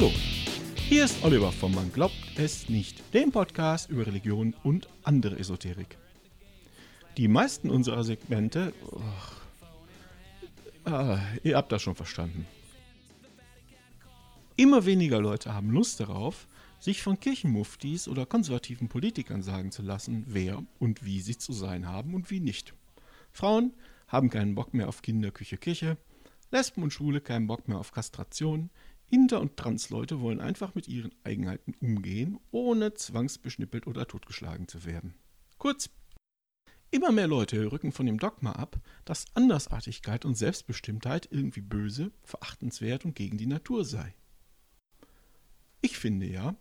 Hallo, hier ist Oliver von Man glaubt es nicht, dem Podcast über Religion und andere Esoterik. Die meisten unserer Segmente, oh, ah, ihr habt das schon verstanden. Immer weniger Leute haben Lust darauf, sich von Kirchenmuftis oder konservativen Politikern sagen zu lassen, wer und wie sie zu sein haben und wie nicht. Frauen haben keinen Bock mehr auf Kinderküche, Kirche, Lesben und Schwule keinen Bock mehr auf Kastration, Inter- und Transleute wollen einfach mit ihren Eigenheiten umgehen, ohne zwangsbeschnippelt oder totgeschlagen zu werden. Kurz, immer mehr Leute rücken von dem Dogma ab, dass Andersartigkeit und Selbstbestimmtheit irgendwie böse, verachtenswert und gegen die Natur sei. Ich finde ja,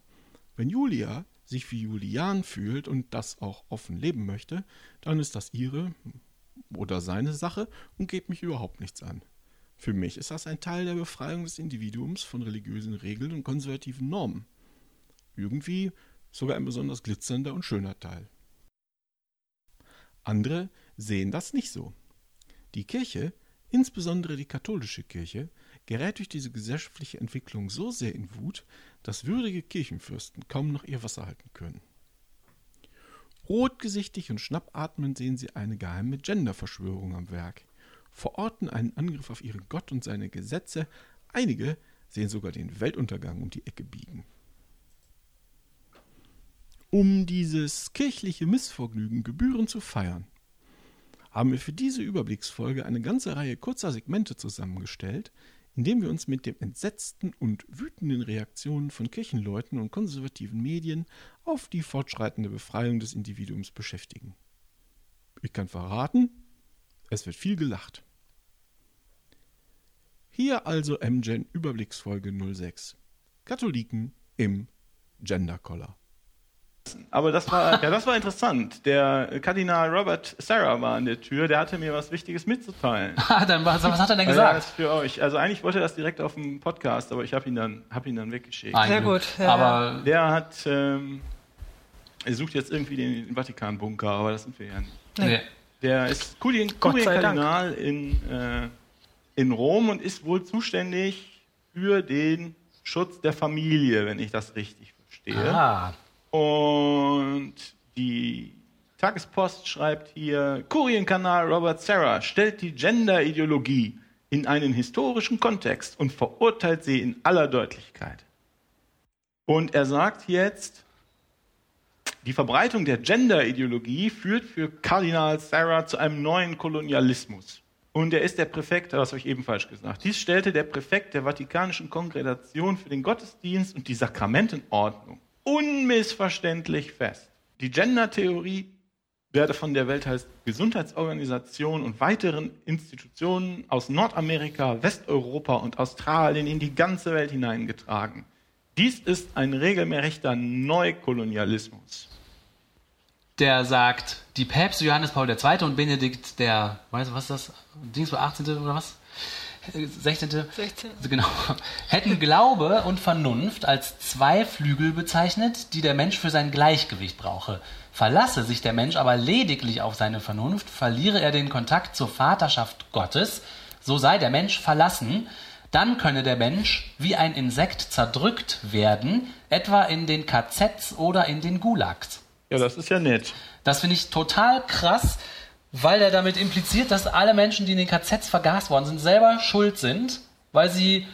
wenn Julia sich wie Julian fühlt und das auch offen leben möchte, dann ist das ihre oder seine Sache und geht mich überhaupt nichts an. Für mich ist das ein Teil der Befreiung des Individuums von religiösen Regeln und konservativen Normen. Irgendwie sogar ein besonders glitzernder und schöner Teil. Andere sehen das nicht so. Die Kirche, insbesondere die katholische Kirche, gerät durch diese gesellschaftliche Entwicklung so sehr in Wut, dass würdige Kirchenfürsten kaum noch ihr Wasser halten können. Rotgesichtig und schnappatmend sehen sie eine geheime Genderverschwörung am Werk verorten einen Angriff auf ihren Gott und seine Gesetze, einige sehen sogar den Weltuntergang um die Ecke biegen. Um dieses kirchliche Missvergnügen gebührend zu feiern, haben wir für diese Überblicksfolge eine ganze Reihe kurzer Segmente zusammengestellt, indem wir uns mit den entsetzten und wütenden Reaktionen von Kirchenleuten und konservativen Medien auf die fortschreitende Befreiung des Individuums beschäftigen. Ich kann verraten, es wird viel gelacht. Hier also MGen Überblicksfolge 06. Katholiken im Gender Collar. Aber das war, ja, das war interessant. Der Kardinal Robert Sarah war an der Tür, der hatte mir was Wichtiges mitzuteilen. Ah, dann was, was hat er denn gesagt? Ja, das für euch. Also eigentlich wollte er das direkt auf dem Podcast, aber ich habe ihn dann, hab ihn dann weggeschickt. Ah, Sehr gut. Ja. Aber der hat, ähm, er sucht jetzt irgendwie den, den Vatikanbunker, aber das sind wir ja nicht. Nee. Der ist Kurienkardinal in, äh, in Rom und ist wohl zuständig für den Schutz der Familie, wenn ich das richtig verstehe. Ah. Und die Tagespost schreibt hier, Kurienkanal Robert Serra stellt die Gender-Ideologie in einen historischen Kontext und verurteilt sie in aller Deutlichkeit. Und er sagt jetzt, die Verbreitung der Gender-Ideologie führt für Kardinal Sarah zu einem neuen Kolonialismus. Und er ist der Präfekt, das habe ich eben falsch gesagt. Dies stellte der Präfekt der Vatikanischen Kongregation für den Gottesdienst und die Sakramentenordnung unmissverständlich fest. Die Gender-Theorie werde von der Weltgesundheitsorganisation und weiteren Institutionen aus Nordamerika, Westeuropa und Australien in die ganze Welt hineingetragen. Dies ist ein regelrechter Neukolonialismus. Der sagt, die Päpste Johannes Paul II. und Benedikt der, weißt du, was ist das? Dings 18. oder was? 16. 16. Genau. Hätten Glaube und Vernunft als zwei Flügel bezeichnet, die der Mensch für sein Gleichgewicht brauche. Verlasse sich der Mensch aber lediglich auf seine Vernunft, verliere er den Kontakt zur Vaterschaft Gottes, so sei der Mensch verlassen, dann könne der Mensch wie ein Insekt zerdrückt werden, etwa in den KZs oder in den Gulags. Ja, das ist ja nett. Das finde ich total krass, weil er damit impliziert, dass alle Menschen, die in den KZs vergast worden sind, selber schuld sind, weil sie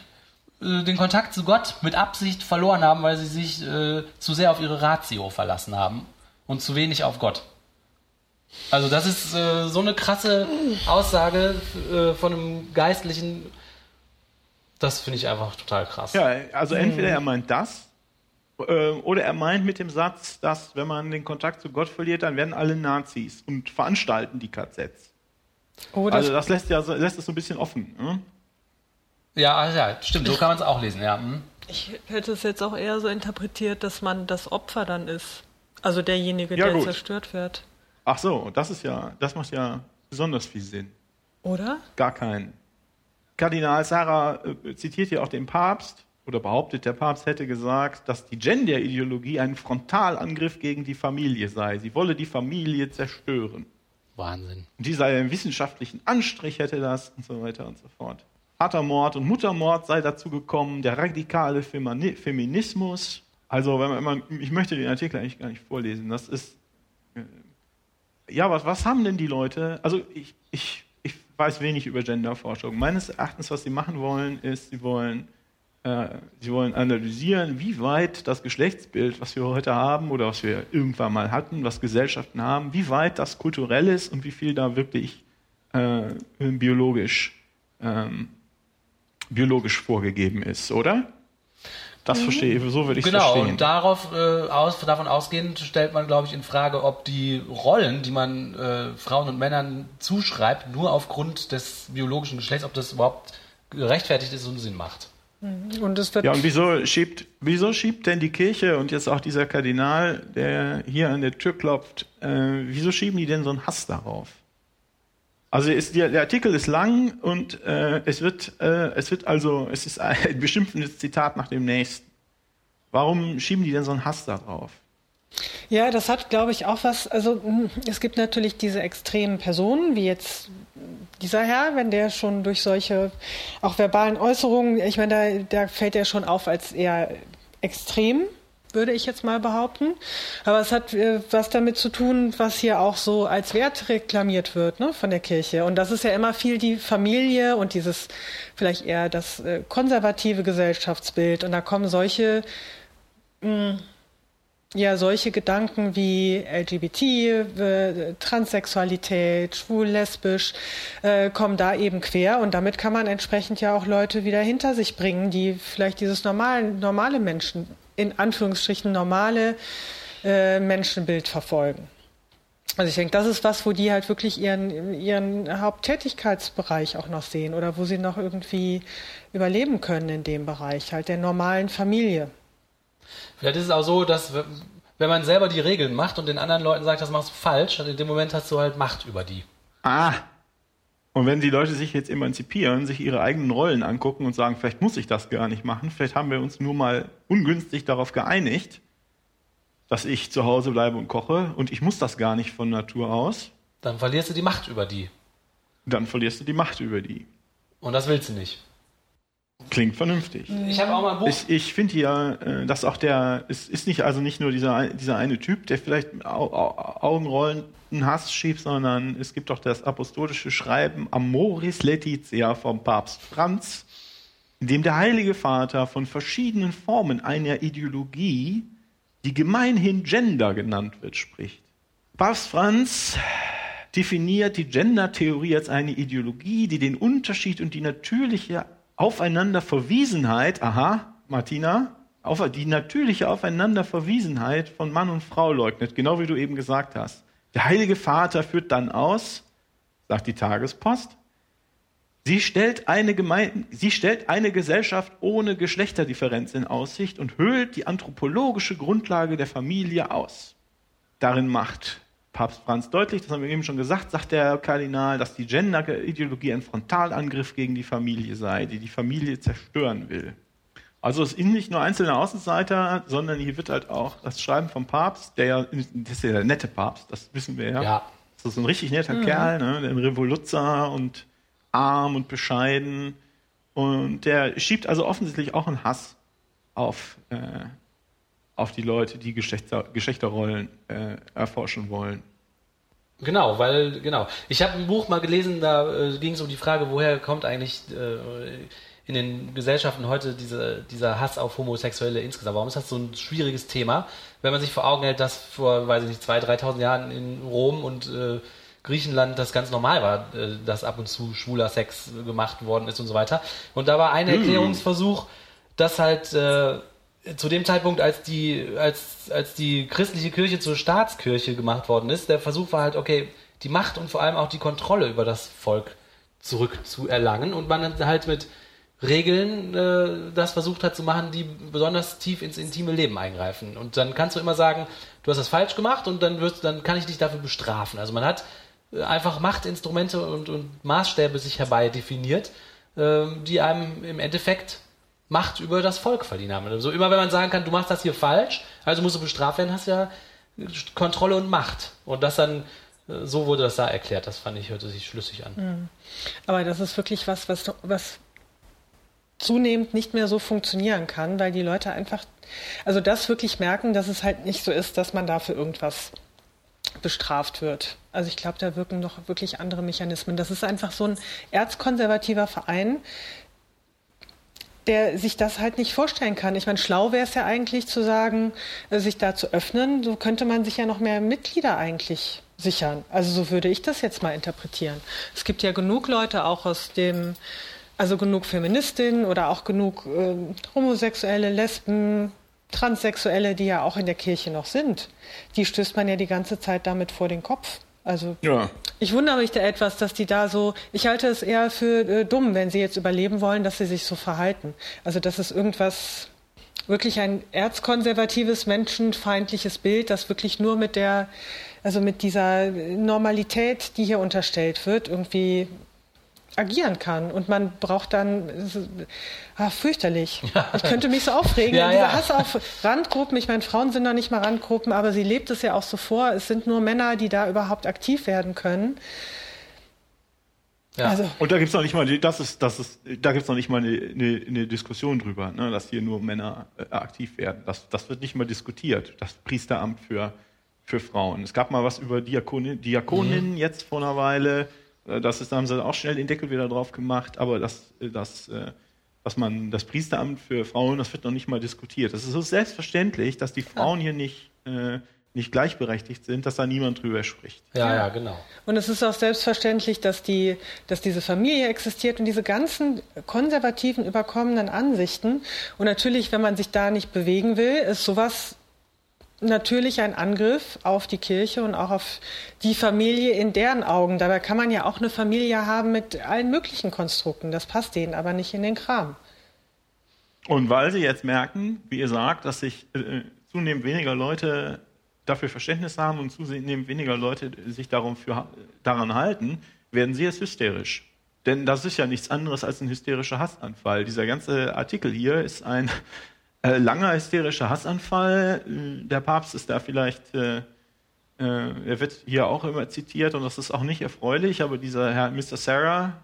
äh, den Kontakt zu Gott mit Absicht verloren haben, weil sie sich äh, zu sehr auf ihre Ratio verlassen haben und zu wenig auf Gott. Also das ist äh, so eine krasse Aussage äh, von einem Geistlichen das finde ich einfach total krass. Ja, also entweder er meint das äh, oder er meint mit dem Satz, dass wenn man den Kontakt zu Gott verliert, dann werden alle Nazis und veranstalten die KZs. Oh, das also das lässt ja lässt es so ein bisschen offen. Ne? Ja, ah, ja, stimmt, so kann man es auch lesen, ja. Hm. Ich hätte es jetzt auch eher so interpretiert, dass man das Opfer dann ist. Also derjenige, ja, der gut. zerstört wird. Ach so, das ist ja, das macht ja besonders viel Sinn. Oder? Gar keinen. Kardinal Sarah äh, zitiert hier auch den Papst oder behauptet, der Papst hätte gesagt, dass die Gender-Ideologie ein Frontalangriff gegen die Familie sei. Sie wolle die Familie zerstören. Wahnsinn. Und dieser wissenschaftlichen Anstrich hätte das und so weiter und so fort. Vatermord und Muttermord sei dazu gekommen, der radikale Feminismus. Also, wenn man, ich möchte den Artikel eigentlich gar nicht vorlesen. Das ist, äh, ja, was, was haben denn die Leute? Also, ich, ich weiß wenig über Genderforschung. Meines Erachtens, was sie machen wollen, ist, sie wollen, äh, sie wollen analysieren, wie weit das Geschlechtsbild, was wir heute haben oder was wir irgendwann mal hatten, was Gesellschaften haben, wie weit das kulturell ist und wie viel da wirklich äh, biologisch ähm, biologisch vorgegeben ist, oder? Das mhm. verstehe ich, so würde ich genau, verstehen. Genau, und darauf, äh, aus, davon ausgehend stellt man, glaube ich, in Frage, ob die Rollen, die man äh, Frauen und Männern zuschreibt, nur aufgrund des biologischen Geschlechts, ob das überhaupt gerechtfertigt ist und Sinn macht. Mhm. Und es wird ja, und wieso schiebt, wieso schiebt denn die Kirche und jetzt auch dieser Kardinal, der hier an der Tür klopft, äh, wieso schieben die denn so einen Hass darauf? Also ist, der, der, Artikel ist lang und äh, es, wird, äh, es wird also, es ist ein beschimpfendes Zitat nach dem nächsten. Warum schieben die denn so einen Hass da drauf? Ja, das hat, glaube ich, auch was. Also hm, es gibt natürlich diese extremen Personen, wie jetzt dieser Herr, wenn der schon durch solche auch verbalen Äußerungen, ich meine, da, da fällt er schon auf als eher extrem würde ich jetzt mal behaupten. Aber es hat äh, was damit zu tun, was hier auch so als Wert reklamiert wird ne, von der Kirche. Und das ist ja immer viel die Familie und dieses vielleicht eher das äh, konservative Gesellschaftsbild. Und da kommen solche mh, hm, ja, solche Gedanken wie LGBT, äh, Transsexualität, schwul, lesbisch, äh, kommen da eben quer und damit kann man entsprechend ja auch Leute wieder hinter sich bringen, die vielleicht dieses normale, normale Menschen in Anführungsstrichen normale äh, Menschenbild verfolgen. Also ich denke, das ist was, wo die halt wirklich ihren, ihren Haupttätigkeitsbereich auch noch sehen oder wo sie noch irgendwie überleben können in dem Bereich, halt der normalen Familie. Vielleicht ist es auch so, dass wenn man selber die Regeln macht und den anderen Leuten sagt, das machst du falsch, in dem Moment hast du halt Macht über die. Ah, und wenn die Leute sich jetzt emanzipieren, sich ihre eigenen Rollen angucken und sagen, vielleicht muss ich das gar nicht machen, vielleicht haben wir uns nur mal ungünstig darauf geeinigt, dass ich zu Hause bleibe und koche und ich muss das gar nicht von Natur aus. Dann verlierst du die Macht über die. Dann verlierst du die Macht über die. Und das willst du nicht. Klingt vernünftig. Ich habe auch mal ein Buch. Ich, ich finde ja, äh, dass auch der, es ist nicht also nicht nur dieser, dieser eine Typ, der vielleicht Augenrollen einen Hass schiebt, sondern es gibt auch das apostolische Schreiben Amoris Laetitia vom Papst Franz, in dem der Heilige Vater von verschiedenen Formen einer Ideologie, die gemeinhin Gender genannt wird, spricht. Papst Franz definiert die Gender-Theorie als eine Ideologie, die den Unterschied und die natürliche Aufeinanderverwiesenheit, aha, Martina, auf, die natürliche Aufeinanderverwiesenheit von Mann und Frau leugnet, genau wie du eben gesagt hast. Der Heilige Vater führt dann aus, sagt die Tagespost, sie stellt eine, Gemeinde, sie stellt eine Gesellschaft ohne Geschlechterdifferenz in Aussicht und höhlt die anthropologische Grundlage der Familie aus. Darin macht Papst Franz deutlich, das haben wir eben schon gesagt, sagt der Kardinal, dass die Gender-Ideologie ein Frontalangriff gegen die Familie sei, die die Familie zerstören will. Also es sind nicht nur einzelne Außenseiter, sondern hier wird halt auch das Schreiben vom Papst, der ja, das ist ja der nette Papst, das wissen wir ja. ja. Das ist so ein richtig netter mhm. Kerl, ne? ein Revoluzzer und arm und bescheiden. Und der schiebt also offensichtlich auch einen Hass auf äh, auf die Leute, die Geschlechter, Geschlechterrollen äh, erforschen wollen. Genau, weil, genau. Ich habe ein Buch mal gelesen, da äh, ging es um die Frage, woher kommt eigentlich äh, in den Gesellschaften heute diese, dieser Hass auf Homosexuelle insgesamt? Warum ist das so ein schwieriges Thema, wenn man sich vor Augen hält, dass vor, weiß ich nicht, 2.000, 3.000 Jahren in Rom und äh, Griechenland das ganz normal war, äh, dass ab und zu schwuler Sex gemacht worden ist und so weiter. Und da war ein hm. Erklärungsversuch, dass halt äh, zu dem Zeitpunkt, als die, als, als die christliche Kirche zur Staatskirche gemacht worden ist, der Versuch war halt, okay, die Macht und vor allem auch die Kontrolle über das Volk zurückzuerlangen und man halt mit Regeln äh, das versucht hat zu machen, die besonders tief ins intime Leben eingreifen. Und dann kannst du immer sagen, du hast das falsch gemacht und dann wirst, dann kann ich dich dafür bestrafen. Also man hat äh, einfach Machtinstrumente und, und Maßstäbe sich herbei definiert, äh, die einem im Endeffekt Macht über das Volk verliehen haben. Also immer wenn man sagen kann, du machst das hier falsch, also musst du bestraft werden, hast ja Kontrolle und Macht. Und das dann, äh, so wurde das da erklärt. Das fand ich, hörte sich schlüssig an. Mhm. Aber das ist wirklich was, was, was zunehmend nicht mehr so funktionieren kann, weil die Leute einfach, also das wirklich merken, dass es halt nicht so ist, dass man dafür irgendwas bestraft wird. Also ich glaube, da wirken noch wirklich andere Mechanismen. Das ist einfach so ein erzkonservativer Verein, der sich das halt nicht vorstellen kann. Ich meine, schlau wäre es ja eigentlich zu sagen, äh, sich da zu öffnen. So könnte man sich ja noch mehr Mitglieder eigentlich sichern. Also so würde ich das jetzt mal interpretieren. Es gibt ja genug Leute auch aus dem, also genug Feministinnen oder auch genug äh, Homosexuelle, Lesben, Transsexuelle, die ja auch in der Kirche noch sind. Die stößt man ja die ganze Zeit damit vor den Kopf. Also ja. ich wundere mich da etwas, dass die da so, ich halte es eher für äh, dumm, wenn sie jetzt überleben wollen, dass sie sich so verhalten. Also das ist irgendwas, wirklich ein erzkonservatives, menschenfeindliches Bild, das wirklich nur mit der, also mit dieser Normalität, die hier unterstellt wird, irgendwie agieren kann. Und man braucht dann, ach, fürchterlich. Ja. Ich könnte mich so aufregen. Ja, dieser ja. Hass auf Randgruppen, ich meine, Frauen sind noch nicht mal Randgruppen, aber sie lebt es ja auch so vor. Es sind nur Männer, die da überhaupt aktiv werden können. Ja. Also. Und da gibt es noch nicht mal, das ist, das ist, da gibt's noch nicht mal eine, eine, eine Diskussion drüber, ne, dass hier nur Männer äh, aktiv werden. Das, das wird nicht mal diskutiert, das Priesteramt für, für Frauen. Es gab mal was über Diakonin, Diakoninnen mhm. jetzt vor einer Weile. Äh, das ist, da haben sie auch schnell den Deckel wieder drauf gemacht, aber das, äh, das, äh, was man, das Priesteramt für Frauen, das wird noch nicht mal diskutiert. Das ist so selbstverständlich, dass die Frauen hier nicht, äh, nicht gleichberechtigt sind, dass da niemand drüber spricht. Ja, ja, genau. Und es ist auch selbstverständlich, dass, die, dass diese Familie existiert und diese ganzen konservativen, überkommenen Ansichten. Und natürlich, wenn man sich da nicht bewegen will, ist sowas natürlich ein Angriff auf die Kirche und auch auf die Familie in deren Augen. Dabei kann man ja auch eine Familie haben mit allen möglichen Konstrukten. Das passt denen aber nicht in den Kram. Und weil sie jetzt merken, wie ihr sagt, dass sich äh, zunehmend weniger Leute dafür Verständnis haben und zunehmend weniger Leute sich darum für, daran halten, werden sie jetzt hysterisch. Denn das ist ja nichts anderes als ein hysterischer Hassanfall. Dieser ganze Artikel hier ist ein äh, langer hysterischer Hassanfall. Äh, der Papst ist da vielleicht, äh, äh, er wird hier auch immer zitiert und das ist auch nicht erfreulich, aber dieser Herr Mr. Sarah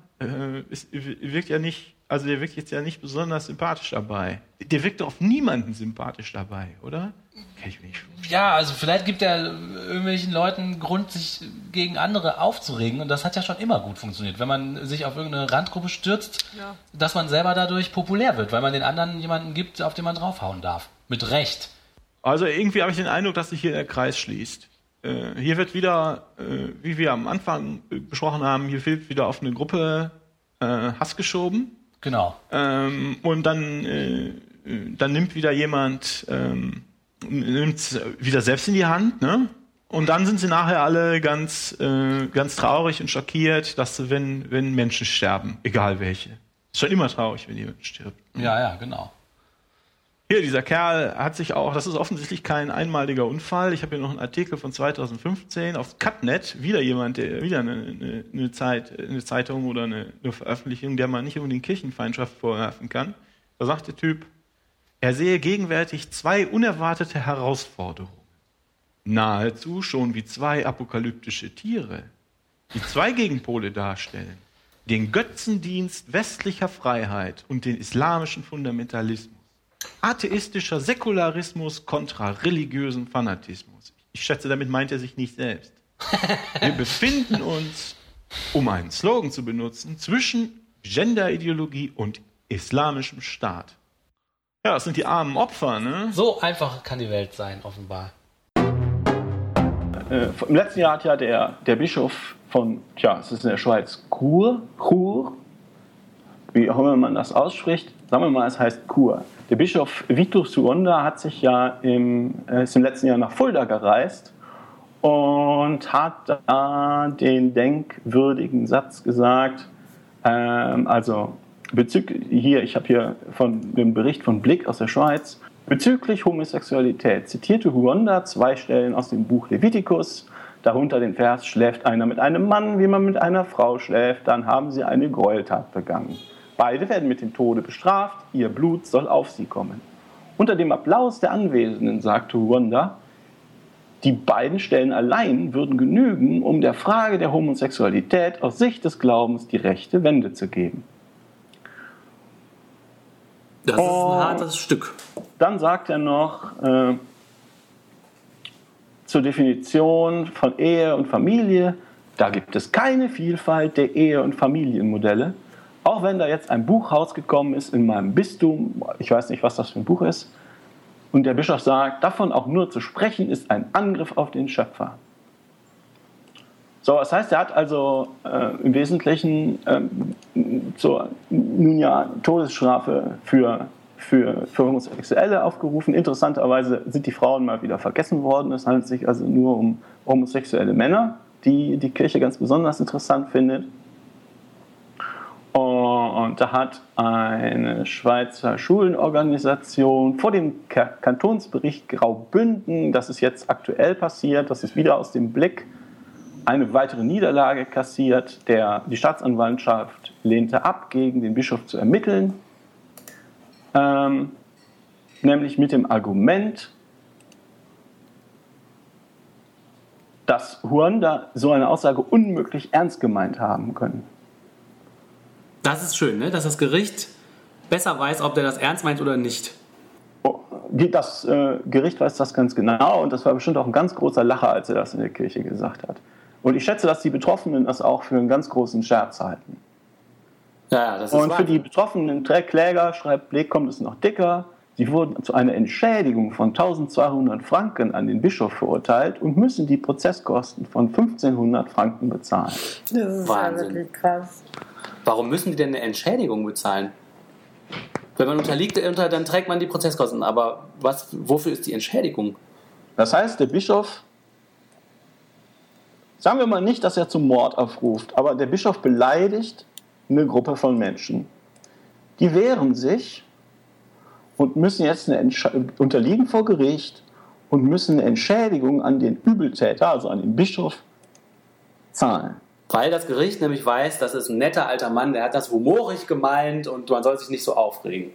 ist, wirkt ja nicht, also der wirkt jetzt ja nicht besonders sympathisch dabei. Der wirkt auf niemanden sympathisch dabei, oder? Ich nicht Ja, also vielleicht gibt er irgendwelchen Leuten Grund, sich gegen andere aufzuregen. Und das hat ja schon immer gut funktioniert. Wenn man sich auf irgendeine Randgruppe stürzt, ja. dass man selber dadurch populär wird, weil man den anderen jemanden gibt, auf den man draufhauen darf. Mit Recht. Also irgendwie habe ich den Eindruck, dass sich hier der Kreis schließt. Äh, hier wird wieder, äh, wie wir am Anfang besprochen haben, hier wird wieder auf eine Gruppe äh, Hass geschoben. Genau. Ähm, und dann, äh, dann nimmt wieder jemand ähm, nimmt es wieder selbst in die Hand, ne? Und dann sind sie nachher alle ganz, äh, ganz traurig und schockiert, dass wenn, wenn Menschen sterben, egal welche. Ist schon immer traurig, wenn jemand stirbt. Ja, ja, genau. Hier, dieser Kerl hat sich auch, das ist offensichtlich kein einmaliger Unfall. Ich habe hier noch einen Artikel von 2015 auf Cutnet, wieder jemand, der, wieder eine, eine, eine, Zeit, eine Zeitung oder eine, eine Veröffentlichung, der man nicht unbedingt Kirchenfeindschaft vorwerfen kann. Da sagt der Typ, er sehe gegenwärtig zwei unerwartete Herausforderungen. Nahezu schon wie zwei apokalyptische Tiere, die zwei Gegenpole darstellen. Den Götzendienst westlicher Freiheit und den islamischen Fundamentalismus. Atheistischer Säkularismus kontra religiösen Fanatismus. Ich schätze, damit meint er sich nicht selbst. Wir befinden uns, um einen Slogan zu benutzen, zwischen Genderideologie und islamischem Staat. Ja, das sind die armen Opfer, ne? So einfach kann die Welt sein, offenbar. Äh, Im letzten Jahr hat ja der, der Bischof von, tja, es ist in der Schweiz, Chur, Chur, wie auch immer man das ausspricht, sagen wir mal, es heißt Chur. Der Bischof Vitor Suonda hat sich ja im, äh, ist im letzten Jahr nach Fulda gereist und hat da den denkwürdigen Satz gesagt, ähm, also bezüglich, hier, ich habe hier von dem Bericht von Blick aus der Schweiz, bezüglich Homosexualität zitierte Huonda zwei Stellen aus dem Buch Levitikus, darunter den Vers, schläft einer mit einem Mann, wie man mit einer Frau schläft, dann haben sie eine Gräueltat begangen. Beide werden mit dem Tode bestraft, ihr Blut soll auf sie kommen. Unter dem Applaus der Anwesenden sagte Huonda, die beiden Stellen allein würden genügen, um der Frage der Homosexualität aus Sicht des Glaubens die rechte Wende zu geben. Das ist ein hartes Stück. Dann sagt er noch äh, zur Definition von Ehe und Familie, da gibt es keine Vielfalt der Ehe- und Familienmodelle. Auch wenn da jetzt ein Buch rausgekommen ist in meinem Bistum, ich weiß nicht, was das für ein Buch ist, und der Bischof sagt, davon auch nur zu sprechen, ist ein Angriff auf den Schöpfer. So, das heißt, er hat also äh, im Wesentlichen ähm, so, nun ja Todesstrafe für, für, für Homosexuelle aufgerufen. Interessanterweise sind die Frauen mal wieder vergessen worden. Es handelt sich also nur um homosexuelle Männer, die die Kirche ganz besonders interessant findet. Und da hat eine Schweizer Schulenorganisation vor dem Kantonsbericht Graubünden, das ist jetzt aktuell passiert, das ist wieder aus dem Blick, eine weitere Niederlage kassiert. Der, die Staatsanwaltschaft lehnte ab, gegen den Bischof zu ermitteln, ähm, nämlich mit dem Argument, dass Huanda so eine Aussage unmöglich ernst gemeint haben können. Das ist schön, ne? dass das Gericht besser weiß, ob der das ernst meint oder nicht. Oh, das äh, Gericht weiß das ganz genau und das war bestimmt auch ein ganz großer Lacher, als er das in der Kirche gesagt hat. Und ich schätze, dass die Betroffenen das auch für einen ganz großen Scherz halten. Ja, das ist Und für die betroffenen Kläger, schreibt Blek, kommt es noch dicker. Sie wurden zu einer Entschädigung von 1200 Franken an den Bischof verurteilt und müssen die Prozesskosten von 1500 Franken bezahlen. Das ist Wahnsinn. wirklich krass. Warum müssen die denn eine Entschädigung bezahlen? Wenn man unterliegt, dann trägt man die Prozesskosten. Aber was, wofür ist die Entschädigung? Das heißt, der Bischof Sagen wir mal nicht, dass er zum Mord aufruft, aber der Bischof beleidigt eine Gruppe von Menschen. Die wehren sich und müssen jetzt unterliegen vor Gericht und müssen eine Entschädigung an den Übeltäter, also an den Bischof, zahlen. Weil das Gericht nämlich weiß, das ist ein netter alter Mann, der hat das humorig gemeint und man soll sich nicht so aufregen.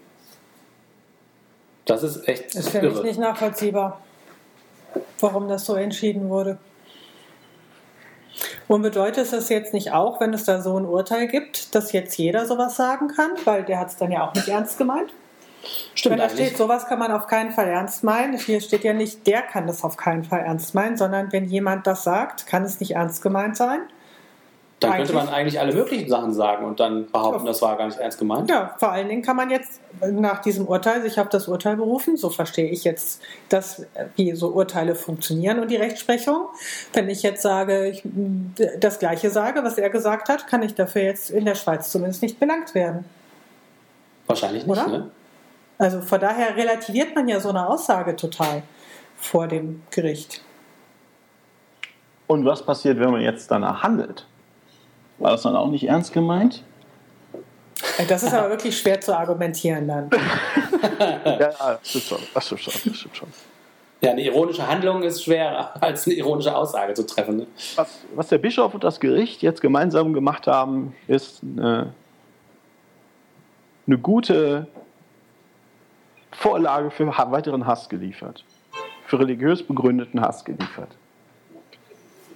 Das ist echt. Das ist für irre. mich nicht nachvollziehbar, warum das so entschieden wurde. Und bedeutet das jetzt nicht auch, wenn es da so ein Urteil gibt, dass jetzt jeder sowas sagen kann? Weil der hat es dann ja auch nicht ernst gemeint. Stimmt wenn da steht, sowas kann man auf keinen Fall ernst meinen. Hier steht ja nicht, der kann das auf keinen Fall ernst meinen, sondern wenn jemand das sagt, kann es nicht ernst gemeint sein. Dann könnte man eigentlich alle möglichen Sachen sagen und dann behaupten, das war gar nicht ernst gemeint. Ja, vor allen Dingen kann man jetzt nach diesem Urteil sich auf das Urteil berufen. So verstehe ich jetzt, dass, wie so Urteile funktionieren und die Rechtsprechung. Wenn ich jetzt sage, ich das Gleiche sage, was er gesagt hat, kann ich dafür jetzt in der Schweiz zumindest nicht belangt werden. Wahrscheinlich nicht, Oder? ne? Also von daher relativiert man ja so eine Aussage total vor dem Gericht. Und was passiert, wenn man jetzt danach handelt? War das dann auch nicht ernst gemeint? Das ist aber wirklich schwer zu argumentieren dann. ja, das stimmt schon. Das stimmt schon. Das stimmt schon. Ja, eine ironische Handlung ist schwerer als eine ironische Aussage zu treffen. Ne? Was, was, der Bischof und das Gericht jetzt gemeinsam gemacht haben, ist eine, eine gute Vorlage für weiteren Hass geliefert. Für religiös begründeten Hass geliefert.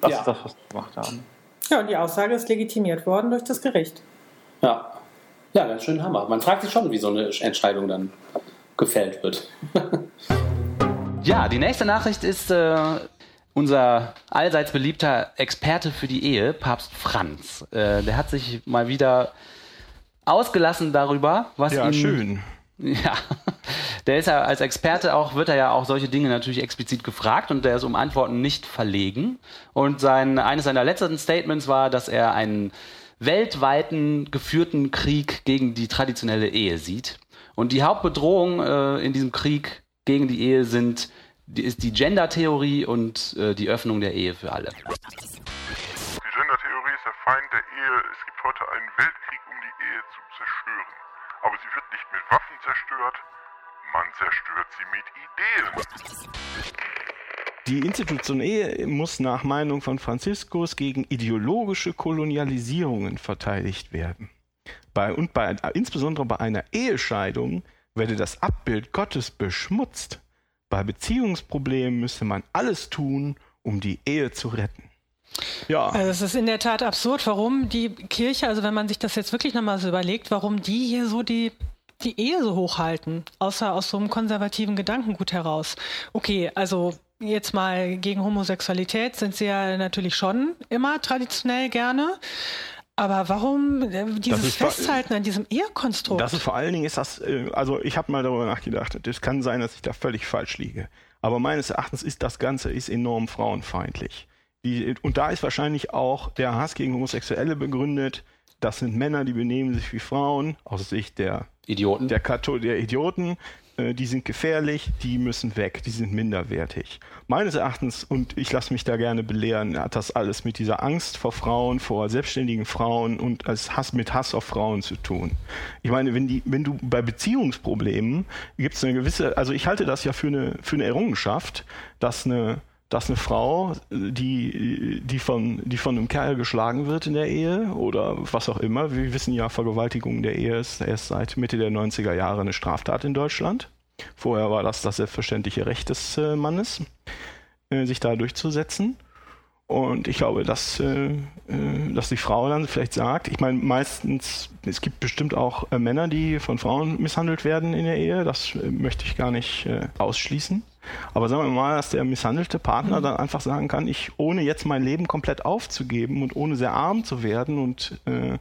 Das ja. ist das, was sie gemacht haben. Ja, und die Aussage ist legitimiert worden durch das Gericht. Ja. Ja, ganz schön Hammer. Man fragt sich schon, wie so eine Entscheidung dann gefällt wird. ja, die nächste Nachricht ist äh, unser allseits beliebter Experte für die Ehe, Papst Franz. Äh, der hat sich mal wieder ausgelassen darüber, was ja, ihn, schön. Ja, der ist ja als Experte auch, wird er ja auch solche Dinge natürlich explizit gefragt und der ist um Antworten nicht verlegen. Und sein, eines seiner letzten Statements war, dass er einen weltweiten geführten Krieg gegen die traditionelle Ehe sieht. Und die Hauptbedrohung äh, in diesem Krieg gegen die Ehe sind, die, ist die Gender-Theorie und äh, die Öffnung der Ehe für alle. Die Gender-Theorie ist der Feind der Ehe. Es gibt heute einen Weltkrieg, um die Ehe zu zerstören. Aber sie wird nicht mit Waffen zerstört, man zerstört sie mit Ideen. Die Institution Ehe muss nach Meinung von Franziskus gegen ideologische Kolonialisierungen verteidigt werden. Bei, und bei, insbesondere bei einer Ehescheidung werde das Abbild Gottes beschmutzt. Bei Beziehungsproblemen müsse man alles tun, um die Ehe zu retten. Ja. Also es ist in der Tat absurd, warum die Kirche, also wenn man sich das jetzt wirklich nochmal so überlegt, warum die hier so die die Ehe so hochhalten, außer aus so einem konservativen Gedankengut heraus. Okay, also jetzt mal gegen Homosexualität sind sie ja natürlich schon immer traditionell gerne. Aber warum äh, dieses Festhalten an diesem Ehekonstrukt? Das ist vor allen Dingen ist das, äh, also ich habe mal darüber nachgedacht, es kann sein, dass ich da völlig falsch liege. Aber meines Erachtens ist das Ganze ist enorm frauenfeindlich. Die, und da ist wahrscheinlich auch der Hass gegen Homosexuelle begründet. Das sind Männer, die benehmen sich wie Frauen, aus Sicht der Idioten. Der, Kato der Idioten. Äh, die sind gefährlich, die müssen weg, die sind minderwertig. Meines Erachtens, und ich lasse mich da gerne belehren, hat das alles mit dieser Angst vor Frauen, vor selbstständigen Frauen und als Hass mit Hass auf Frauen zu tun. Ich meine, wenn, die, wenn du bei Beziehungsproblemen gibt es eine gewisse, also ich halte das ja für eine, für eine Errungenschaft, dass eine dass eine Frau, die, die, von, die von einem Kerl geschlagen wird in der Ehe oder was auch immer, wir wissen ja, Vergewaltigung der Ehe ist erst seit Mitte der 90er Jahre eine Straftat in Deutschland. Vorher war das das selbstverständliche Recht des äh, Mannes, äh, sich da durchzusetzen. Und ich glaube, dass, äh, äh, dass die Frau dann vielleicht sagt, ich meine, meistens, es gibt bestimmt auch äh, Männer, die von Frauen misshandelt werden in der Ehe, das äh, möchte ich gar nicht äh, ausschließen. Aber sagen wir mal, dass der misshandelte Partner mhm. dann einfach sagen kann, ich, ohne jetzt mein Leben komplett aufzugeben und ohne sehr arm zu werden und äh,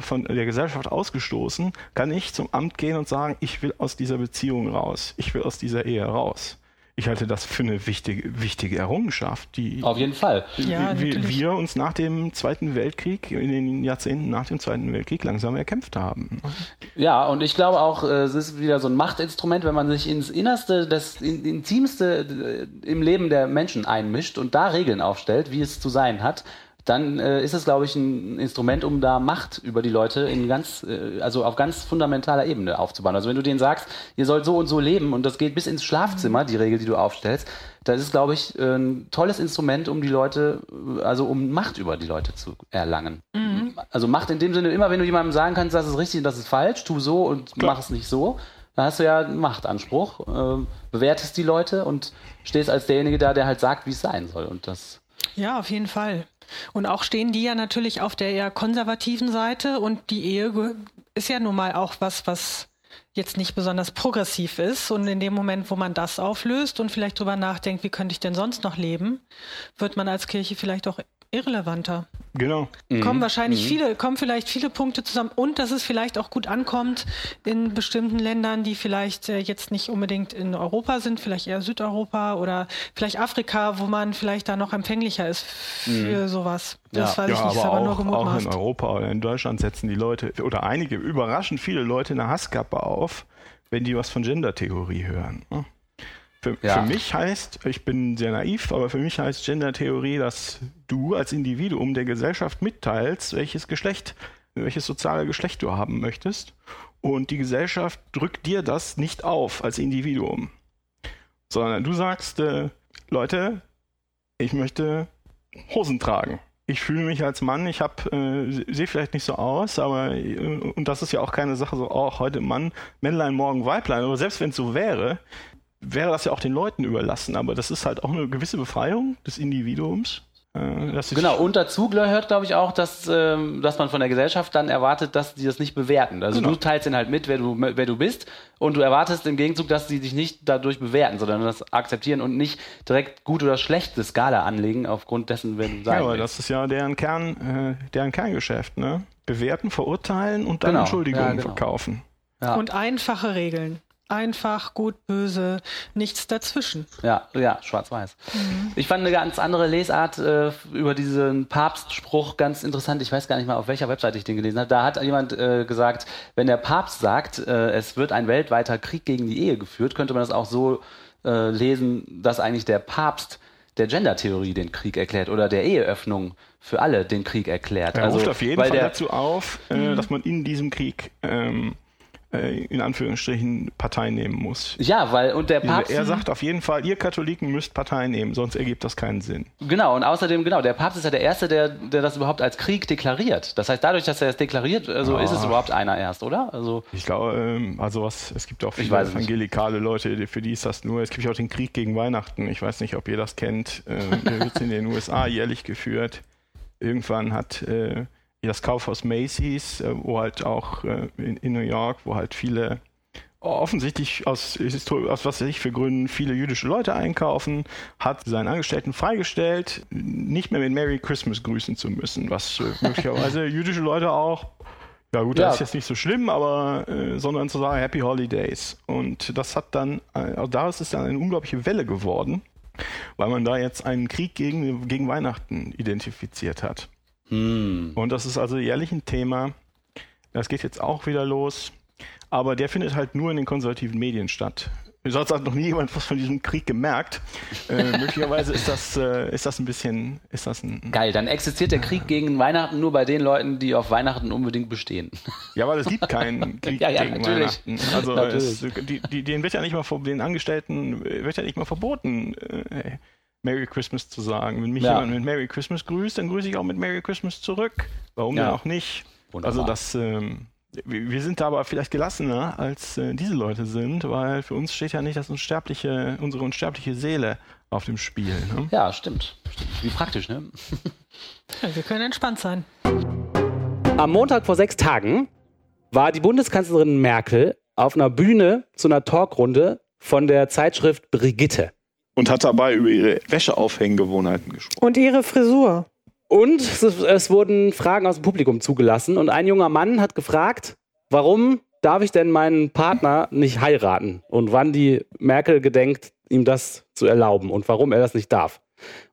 von der Gesellschaft ausgestoßen, kann ich zum Amt gehen und sagen, ich will aus dieser Beziehung raus, ich will aus dieser Ehe raus ich halte das für eine wichtige, wichtige Errungenschaft, die auf jeden Fall ja, wir, wir, uns nach dem Zweiten Weltkrieg, in den Jahrzehnten nach dem Zweiten Weltkrieg langsam erkämpft haben. Ja, und ich glaube auch, äh, es ist wieder so ein Machtinstrument, wenn man sich ins Innerste, das Intimste äh, im Leben der Menschen einmischt und da Regeln aufstellt, wie es zu sein hat, dann äh, ist es, glaube ich, ein Instrument, um da Macht über die Leute in ganz, äh, also auf ganz fundamentaler Ebene aufzubauen. Also wenn du denen sagst, ihr sollt so und so leben und das geht bis ins Schlafzimmer, die Regel, die du aufstellst, das ist, glaube ich, ein tolles Instrument, um die Leute, also um Macht über die Leute zu erlangen. Mhm. Also Macht in dem Sinne, immer wenn du jemandem sagen kannst, das ist richtig und das ist falsch, tu so und Klar. mach es nicht so, dann hast du ja einen Machtanspruch, äh, bewertest die Leute und stehst als derjenige da, der halt sagt, wie es sein soll. Und das ja, auf jeden Fall. Und auch stehen die ja natürlich auf der eher konservativen Seite und die Ehe ist ja nun mal auch was, was jetzt nicht besonders progressiv ist. Und in dem Moment, wo man das auflöst und vielleicht drüber nachdenkt, wie könnte ich denn sonst noch leben, wird man als Kirche vielleicht auch irrelevanter. Genau. Kommen mhm. wahrscheinlich mhm. viele, kommen vielleicht viele Punkte zusammen und dass es vielleicht auch gut ankommt in bestimmten Ländern, die vielleicht äh, jetzt nicht unbedingt in Europa sind, vielleicht eher Südeuropa oder vielleicht Afrika, wo man vielleicht da noch empfänglicher ist für mhm. sowas. Das ja. weiß ich ja, nicht, aber, aber auch, nur auch in Europa oder in Deutschland setzen die Leute oder einige überraschend viele Leute eine Hasskappe auf, wenn die was von Gender-Theorie hören. Ne? Für, ja. für, mich heißt, ich bin sehr naiv, aber für mich heißt Gender-Theorie, dass du als Individuum der Gesellschaft mitteilst, welches Geschlecht, welches soziale Geschlecht du haben möchtest. Und die Gesellschaft drückt dir das nicht auf als Individuum. Sondern du sagst, äh, Leute, ich möchte Hosen tragen. Ich fühle mich als Mann, ich habe äh, sehe vielleicht nicht so aus, aber äh, und das ist ja auch keine Sache so, oh, heute Mann, Männlein, morgen Weiblein, aber selbst wenn es so wäre, wäre das ja auch den Leuten überlassen, aber das ist halt auch eine gewisse Befreiung des Individuums. Äh, genau, und dazu gehört, glaube ich, auch, dass, ähm, dass man von der Gesellschaft dann erwartet, dass die das nicht bewerten. Also genau. du teilst ihnen halt mit, wer du, wer du bist, und du erwartest im Gegenzug, dass sie dich nicht dadurch bewerten, sondern das akzeptieren und nicht direkt gut oder schlechte Skala anlegen, aufgrund dessen, wer du sein Ja, aber das ist ja deren Kern, äh, deren Kerngeschäft, ne? Bewerten, verurteilen und dann genau. Entschuldigungen ja, genau. verkaufen. Ja. Und einfache Regeln. Einfach, gut, böse, nichts dazwischen. Ja, ja, schwarz-weiß. Mhm. Ich fand eine ganz andere Lesart äh, über diesen Papstspruch ganz interessant. Ich weiß gar nicht mal, auf welcher Webseite ich den gelesen habe. Da hat jemand äh, gesagt, wenn der Papst sagt, äh, es wird ein weltweiter Krieg gegen die Ehe geführt, könnte man das auch so äh, lesen, dass eigentlich der Papst der Gender-Theorie den Krieg erklärt oder der Eheöffnung für alle den Krieg erklärt. Er also, ruft auf jeden Fall dazu auf, äh, mhm. dass man in diesem Krieg ähm, äh, in Anführungsstrichen Partei nehmen muss. Ja, weil und der Papst. Er sagt auf jeden Fall, ihr Katholiken müsst Partei nehmen, sonst ergibt das keinen Sinn. Genau, und außerdem, genau, der Papst ist ja der Erste, der, der das überhaupt als Krieg deklariert. Das heißt, dadurch, dass er es deklariert, also ah. ist es überhaupt einer erst, oder? Also ich glaube, ähm, also was, es gibt auch viele evangelikale Leute, für die ist das nur, es gibt ja auch den Krieg gegen Weihnachten. Ich weiß nicht, ob ihr das kennt. Ähm, der wird in den USA jährlich geführt. Irgendwann hat äh, das Kaufhaus Macy's, äh, wo halt auch äh, in, in New York, wo halt viele offensichtlich aus, aus was weiß ich für Gründen viele jüdische Leute einkaufen, hat seinen Angestellten freigestellt, nicht mehr mit Merry Christmas grüßen zu müssen, was äh, möglicherweise jüdische Leute auch ja gut, das ist jetzt nicht so schlimm, aber äh, sondern zu sagen Happy Holidays. Und das hat dann, äh, daraus ist dann eine unglaubliche Welle geworden, weil man da jetzt einen Krieg gegen, gegen Weihnachten identifiziert hat. Hm. Und das ist also jährlich ein Thema. Das geht jetzt auch wieder los. Aber der findet halt nur in den konservativen Medien statt. Sonst hat noch nie jemand was von diesem Krieg gemerkt. Äh, möglicherweise ist das, äh, ist das ein bisschen. Ist das ein, Geil, dann existiert der Krieg gegen Weihnachten nur bei den Leuten, die auf Weihnachten unbedingt bestehen. Ja, weil es gibt keinen Krieg ja, ja, gegen natürlich. Weihnachten. Also natürlich. Es, die, die, denen wird ja nicht mal den Angestellten wird ja nicht mal verboten, äh, Merry Christmas zu sagen. Wenn mich ja. jemand mit Merry Christmas grüßt, dann grüße ich auch mit Merry Christmas zurück. Warum denn auch nicht? Wunderbar. Also das. Ähm, wir sind da aber vielleicht gelassener, als äh, diese Leute sind, weil für uns steht ja nicht das unsterbliche, unsere unsterbliche Seele auf dem Spiel. Ne? Ja, stimmt. stimmt. Wie praktisch, ne? ja, wir können entspannt sein. Am Montag vor sechs Tagen war die Bundeskanzlerin Merkel auf einer Bühne zu einer Talkrunde von der Zeitschrift Brigitte. Und hat dabei über ihre Wäscheaufhänggewohnheiten gesprochen. Und ihre Frisur. Und es, es, wurden Fragen aus dem Publikum zugelassen und ein junger Mann hat gefragt, warum darf ich denn meinen Partner nicht heiraten und wann die Merkel gedenkt, ihm das zu erlauben und warum er das nicht darf.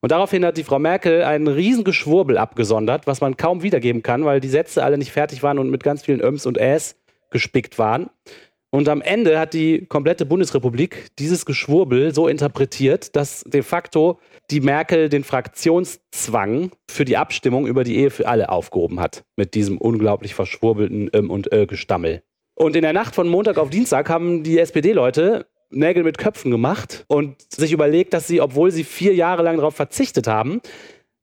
Und daraufhin hat die Frau Merkel einen riesen Geschwurbel abgesondert, was man kaum wiedergeben kann, weil die Sätze alle nicht fertig waren und mit ganz vielen Öms und Äs gespickt waren. Und am Ende hat die komplette Bundesrepublik dieses Geschwurbel so interpretiert, dass de facto die Merkel den Fraktionszwang für die Abstimmung über die Ehe für alle aufgehoben hat. Mit diesem unglaublich verschwurbelten ähm und äh Gestammel. Und in der Nacht von Montag auf Dienstag haben die SPD-Leute Nägel mit Köpfen gemacht und sich überlegt, dass sie, obwohl sie vier Jahre lang darauf verzichtet haben,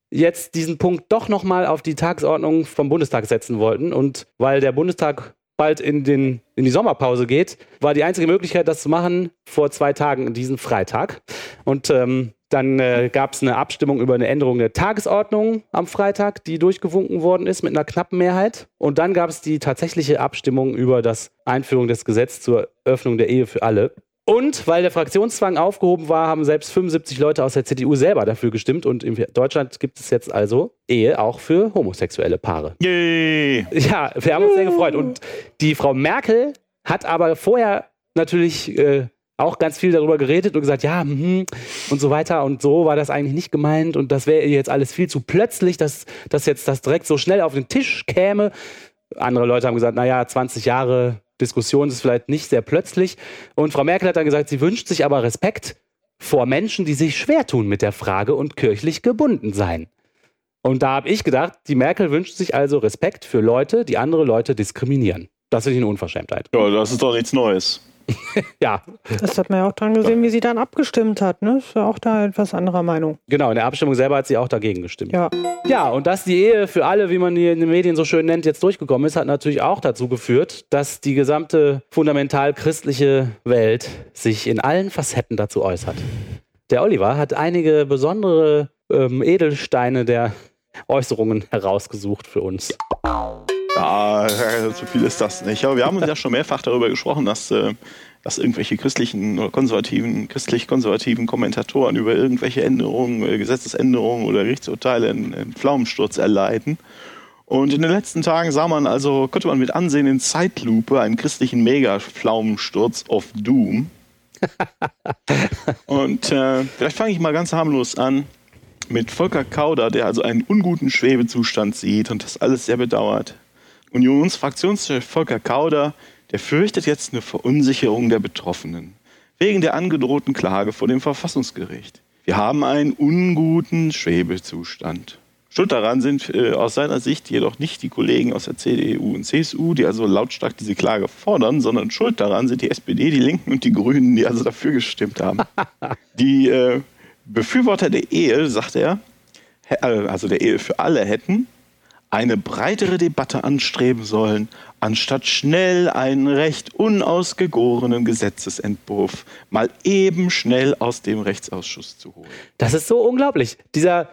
jetzt diesen Punkt doch nochmal auf die Tagesordnung vom Bundestag setzen wollten. Und weil der Bundestag bald in, den, in die Sommerpause geht, war die einzige Möglichkeit, das zu machen, vor zwei Tagen, diesen Freitag. Und ähm, dann äh, gab es eine Abstimmung über eine Änderung der Tagesordnung am Freitag, die durchgewunken worden ist mit einer knappen Mehrheit. Und dann gab es die tatsächliche Abstimmung über das Einführung des Gesetzes zur Öffnung der Ehe für alle. Und weil der Fraktionszwang aufgehoben war, haben selbst 75 Leute aus der CDU selber dafür gestimmt. Und in Deutschland gibt es jetzt also Ehe auch für homosexuelle Paare. Yay! Ja, wir haben uns sehr gefreut. Und die Frau Merkel hat aber vorher natürlich äh, auch ganz viel darüber geredet und gesagt, ja, mh, und so weiter. Und so war das eigentlich nicht gemeint. Und das wäre jetzt alles viel zu plötzlich, dass, dass jetzt das direkt so schnell auf den Tisch käme. Andere Leute haben gesagt, naja, 20 Jahre Diskussion ist vielleicht nicht sehr plötzlich. Und Frau Merkel hat dann gesagt, sie wünscht sich aber Respekt vor Menschen, die sich schwer tun mit der Frage und kirchlich gebunden sein. Und da habe ich gedacht, die Merkel wünscht sich also Respekt für Leute, die andere Leute diskriminieren. Das ich eine Unverschämtheit. Ja, das ist doch nichts Neues. ja. Das hat man ja auch dran gesehen, wie sie dann abgestimmt hat. Ne? Ist ja auch da etwas anderer Meinung. Genau, in der Abstimmung selber hat sie auch dagegen gestimmt. Ja. Ja, und dass die Ehe für alle, wie man die in den Medien so schön nennt, jetzt durchgekommen ist, hat natürlich auch dazu geführt, dass die gesamte fundamental christliche Welt sich in allen Facetten dazu äußert. Der Oliver hat einige besondere ähm, Edelsteine der Äußerungen herausgesucht für uns. Ja, so viel ist das nicht. Aber wir haben uns ja schon mehrfach darüber gesprochen, dass, äh, dass irgendwelche christlichen oder konservativen, christlich-konservativen Kommentatoren über irgendwelche Änderungen, äh, Gesetzesänderungen oder Gerichtsurteile einen, Pflaumensturz erleiden. Und in den letzten Tagen sah man also, konnte man mit ansehen in Zeitlupe einen christlichen Mega-Pflaumensturz of Doom. Und äh, vielleicht fange ich mal ganz harmlos an mit Volker Kauder, der also einen unguten Schwebezustand sieht und das alles sehr bedauert. Unionsfraktionschef Volker Kauder, der fürchtet jetzt eine Verunsicherung der Betroffenen wegen der angedrohten Klage vor dem Verfassungsgericht. Wir haben einen unguten Schwebezustand. Schuld daran sind äh, aus seiner Sicht jedoch nicht die Kollegen aus der CDU und CSU, die also lautstark diese Klage fordern, sondern schuld daran sind die SPD, die Linken und die Grünen, die also dafür gestimmt haben. die äh, Befürworter der Ehe, sagt er, äh, also der Ehe für alle hätten, eine breitere Debatte anstreben sollen, anstatt schnell einen recht unausgegorenen Gesetzesentwurf mal eben schnell aus dem Rechtsausschuss zu holen. Das ist so unglaublich. Dieser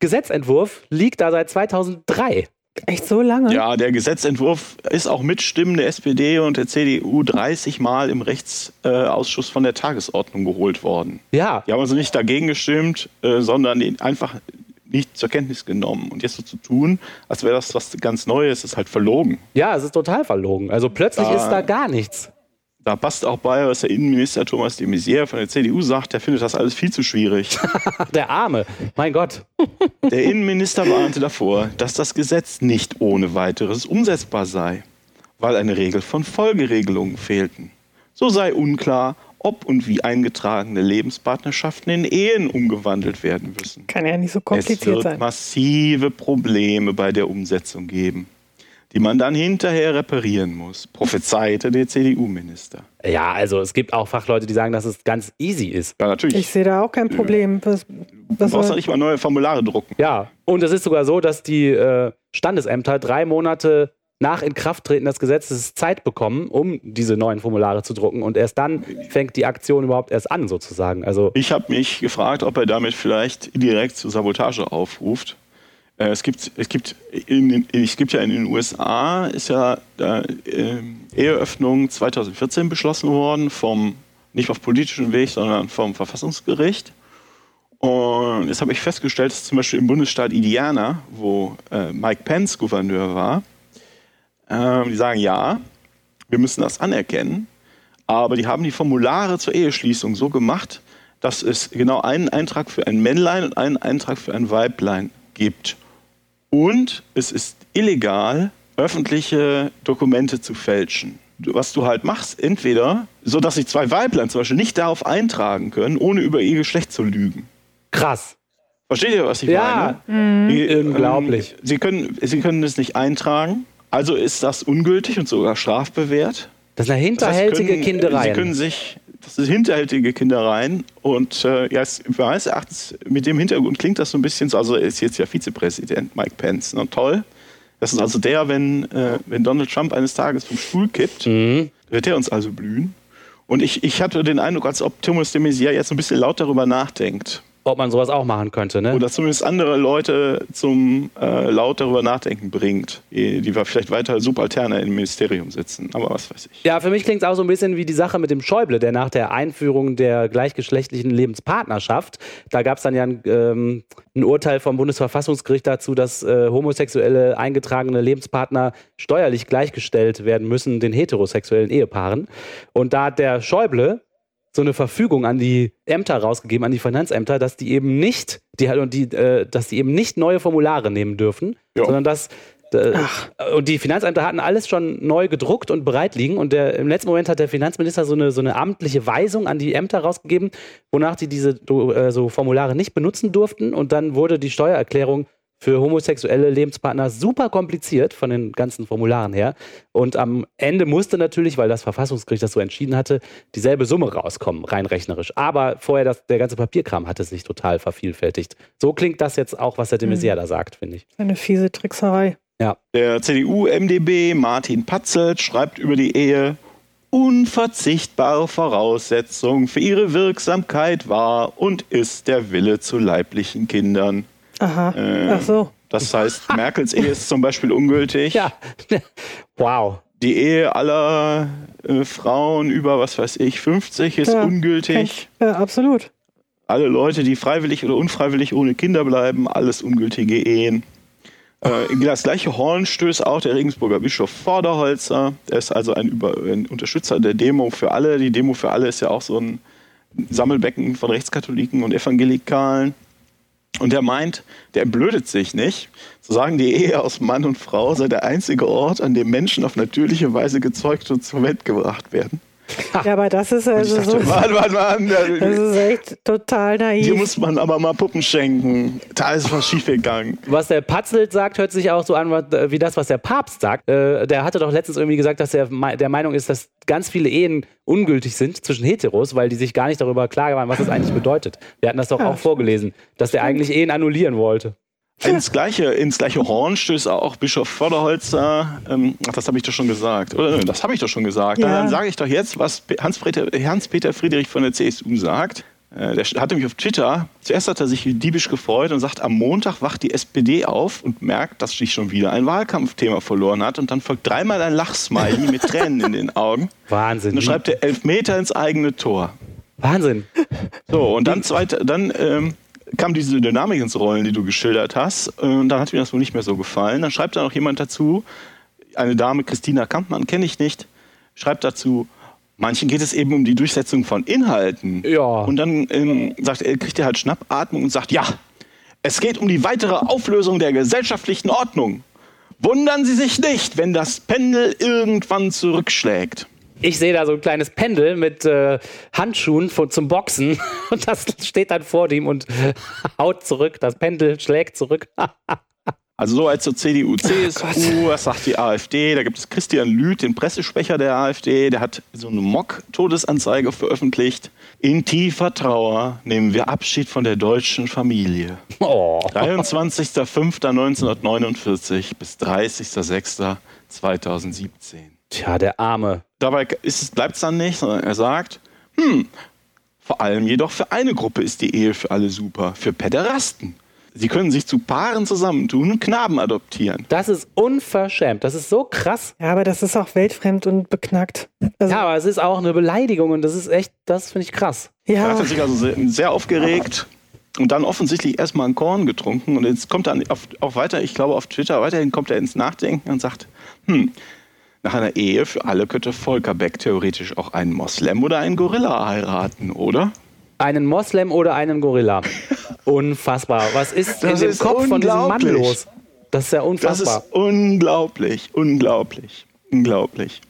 Gesetzentwurf liegt da seit 2003. Echt so lange? Ja, der Gesetzentwurf ist auch mit Stimmen der SPD und der CDU 30 Mal im Rechtsausschuss von der Tagesordnung geholt worden. Ja. Die haben also nicht dagegen gestimmt, äh, sondern einfach nicht zur Kenntnis genommen. Und jetzt so zu tun, als wäre das was ganz Neues, ist halt verlogen. Ja, es ist total verlogen. Also plötzlich da, ist da gar nichts. Da passt auch bei, was der Innenminister Thomas de Maizière von der CDU sagt, der findet das alles viel zu schwierig. der Arme, mein Gott. der Innenminister warnte davor, dass das Gesetz nicht ohne weiteres umsetzbar sei, weil eine Regel von Folgeregelungen fehlten. So sei unklar, ob und wie eingetragene Lebenspartnerschaften in Ehen umgewandelt werden müssen. Kann ja nicht so kompliziert sein. Es wird sein. massive Probleme bei der Umsetzung geben, die man dann hinterher reparieren muss, prophezeite der CDU-Minister. Ja, also es gibt auch Fachleute, die sagen, dass es ganz easy ist. Ja, natürlich. Ich sehe da auch kein Problem. Was, was du brauchst ja nicht mal neue Formulare drucken. Ja, und es ist sogar so, dass die äh, Standesämter drei Monate nach Inkrafttreten des Gesetzes Zeit bekommen, um diese neuen Formulare zu drucken. Und erst dann fängt die Aktion überhaupt erst an, sozusagen. Also ich habe mich gefragt, ob er damit vielleicht direkt zur Sabotage aufruft. Äh, es gibt, es gibt, in, es gibt ja in den USA ist ja äh, Eheöffnung 2014 beschlossen worden vom nicht auf politischem Weg, sondern vom Verfassungsgericht. Und jetzt habe ich festgestellt, dass zum Beispiel im Bundesstaat Indiana, wo äh, Mike Pence Gouverneur war, ähm, die sagen, ja, wir müssen das anerkennen, aber die haben die Formulare zur Eheschließung so gemacht, dass es genau einen Eintrag für ein Männlein und einen Eintrag für ein Weiblein gibt. Und es ist illegal, öffentliche Dokumente zu fälschen. Was du halt machst, entweder so, dass sich zwei Weiblein zum Beispiel nicht darauf eintragen können, ohne über ihr Geschlecht zu lügen. Krass. Versteht ihr, was ich ja. meine? Ja, mhm. unglaublich. Ähm, sie, können, sie können es nicht eintragen also ist das ungültig und sogar strafbewehrt. Das ist eine hinterhältige das heißt, können, Sie können sich, das ist hinterhältige Kindereien und äh, ja, es, meines Erachtens mit dem Hintergrund klingt das so ein bisschen so, also er ist jetzt ja Vizepräsident Mike Pence, ne? toll. Das ist also der, wenn, äh, wenn Donald Trump eines Tages vom Stuhl kippt, mhm. wird er uns also blühen. Und ich, ich hatte den Eindruck, als ob Thomas de Maizière jetzt ein bisschen laut darüber nachdenkt ob man sowas auch machen könnte. Ne? Oder zumindest andere Leute zum äh, laut darüber nachdenken bringt, die, die vielleicht weiter subalterne im Ministerium sitzen. Aber was weiß ich. Ja, für mich klingt es auch so ein bisschen wie die Sache mit dem Schäuble, der nach der Einführung der gleichgeschlechtlichen Lebenspartnerschaft, da gab es dann ja ein, ähm, ein, Urteil vom Bundesverfassungsgericht dazu, dass äh, homosexuelle eingetragene Lebenspartner steuerlich gleichgestellt werden müssen den heterosexuellen Ehepaaren. Und da hat der Schäuble so eine Verfügung an die Ämter rausgegeben, an die Finanzämter, dass die eben nicht, die, die, äh, dass die eben nicht neue Formulare nehmen dürfen, jo. sondern dass äh, und die Finanzämter hatten alles schon neu gedruckt und bereit liegen. Und der, im letzten Moment hat der Finanzminister so eine, so eine amtliche Weisung an die Ämter rausgegeben, wonach die diese äh, so Formulare nicht benutzen durften. Und dann wurde die Steuererklärung für homosexuelle Lebenspartner super kompliziert von den ganzen Formularen her. Und am Ende musste natürlich, weil das Verfassungsgericht das so entschieden hatte, dieselbe Summe rauskommen, rein rechnerisch. Aber vorher, das, der ganze Papierkram hatte sich total vervielfältigt. So klingt das jetzt auch, was der de Maizière mhm. da sagt, finde ich. Eine fiese Trickserei. Ja. Der CDU-MDB Martin Patzelt schreibt über die Ehe, unverzichtbare Voraussetzung für ihre Wirksamkeit war und ist der Wille zu leiblichen Kindern. Aha. Äh, Ach so. Das heißt, Merkels Ehe ist zum Beispiel ungültig. Ja. Wow. Die Ehe aller äh, Frauen über, was weiß ich, 50 ist ja, ungültig. Ja, absolut. Alle Leute, die freiwillig oder unfreiwillig ohne Kinder bleiben, alles ungültige Ehen. Äh, das gleiche Horn stößt auch der Regensburger Bischof Vorderholzer. Er ist also ein, Über ein Unterstützer der Demo für alle. Die Demo für alle ist ja auch so ein Sammelbecken von Rechtskatholiken und Evangelikalen. Und er meint, der blödet sich nicht, zu sagen, die Ehe aus Mann und Frau sei der einzige Ort, an dem Menschen auf natürliche Weise gezeugt und zur Welt gebracht werden. Ja, aber das ist also dachte, so. Mann, Mann, Mann, das ist echt total naiv. Hier muss man aber mal Puppen schenken. Da ist was schiefgegangen. Was der Patzelt sagt, hört sich auch so an wie das, was der Papst sagt. Äh, der hatte doch letztens irgendwie gesagt, dass er der Meinung ist, dass ganz viele Ehen ungültig sind zwischen Heteros, weil die sich gar nicht darüber klar waren, was das eigentlich bedeutet. Wir hatten das doch ja, auch vorgelesen, dass der eigentlich Ehen annullieren wollte. Ins gleiche, ins gleiche Horn stößt auch Bischof Förderholzer. Ähm, ach, das habe ich doch schon gesagt. Oder das habe ich doch schon gesagt. Ja. Dann, dann sage ich doch jetzt, was Hans-Peter Hans Friedrich von der CSU sagt. äh, der hatte mich auf Twitter, zuerst hat er sich diebisch gefreut und sagt, am Montag wacht die SPD auf und merkt, dass sich schon wieder ein Wahlkampfthema verloren hat und dann folgt dreimal ein Lachsmiley mit Tränen in den Augen. Wahnsinn. Und dann schreibt er elf Meter ins eigene Tor. Wahnsinn. So, und dann, zweite, dann ähm, kam diese Dynamik ins Rollen, die du geschildert hast. Und dann hat mir das wohl nicht mehr so gefallen. Dann schreibt da noch jemand dazu, eine Dame, Christina Kampmann, kenne ich nicht, schreibt dazu, Manchen geht es eben um die Durchsetzung von Inhalten. Ja. Und dann ähm, sagt er, kriegt er halt Schnappatmung und sagt, ja, es geht um die weitere Auflösung der gesellschaftlichen Ordnung. Wundern Sie sich nicht, wenn das Pendel irgendwann zurückschlägt. Ich sehe da so ein kleines Pendel mit äh, Handschuhen von, zum Boxen und das steht dann vor ihm und haut zurück. Das Pendel schlägt zurück. Also so als zur CDU, CSU, was sagt die AfD? Da gibt es Christian Lüth, den Pressesprecher der AfD, der hat so eine Mock-Todesanzeige veröffentlicht. In tiefer Trauer nehmen wir Abschied von der deutschen Familie. Oh. 23.05.1949 bis 30.06.2017. Tja, der Arme. Dabei bleibt es dann nicht, sondern er sagt, hm, vor allem jedoch für eine Gruppe ist die Ehe für alle super, für Päderasten. Sie können sich zu Paaren zusammentun und Knaben adoptieren. Das ist unverschämt. Das ist so krass. Ja, aber das ist auch weltfremd und beknackt. Also, ja, aber es ist auch eine Beleidigung und das ist echt, das finde ich krass. Ja. Er hat sich also sehr, sehr aufgeregt und dann offensichtlich erstmal ein Korn getrunken und jetzt kommt er auf, auch weiter, ich glaube auf Twitter, weiterhin kommt er ins Nachdenken und sagt, hm, nach einer Ehe für alle könnte Volker Beck theoretisch auch einen Moslem oder einen Gorilla heiraten, oder? Einen Moslem oder einen Gorilla. Unfassbar. Was ist das in dem ist Kopf von diesem Mann los? Das ist ja unfassbar. Das ist unglaublich, unglaublich, unglaublich.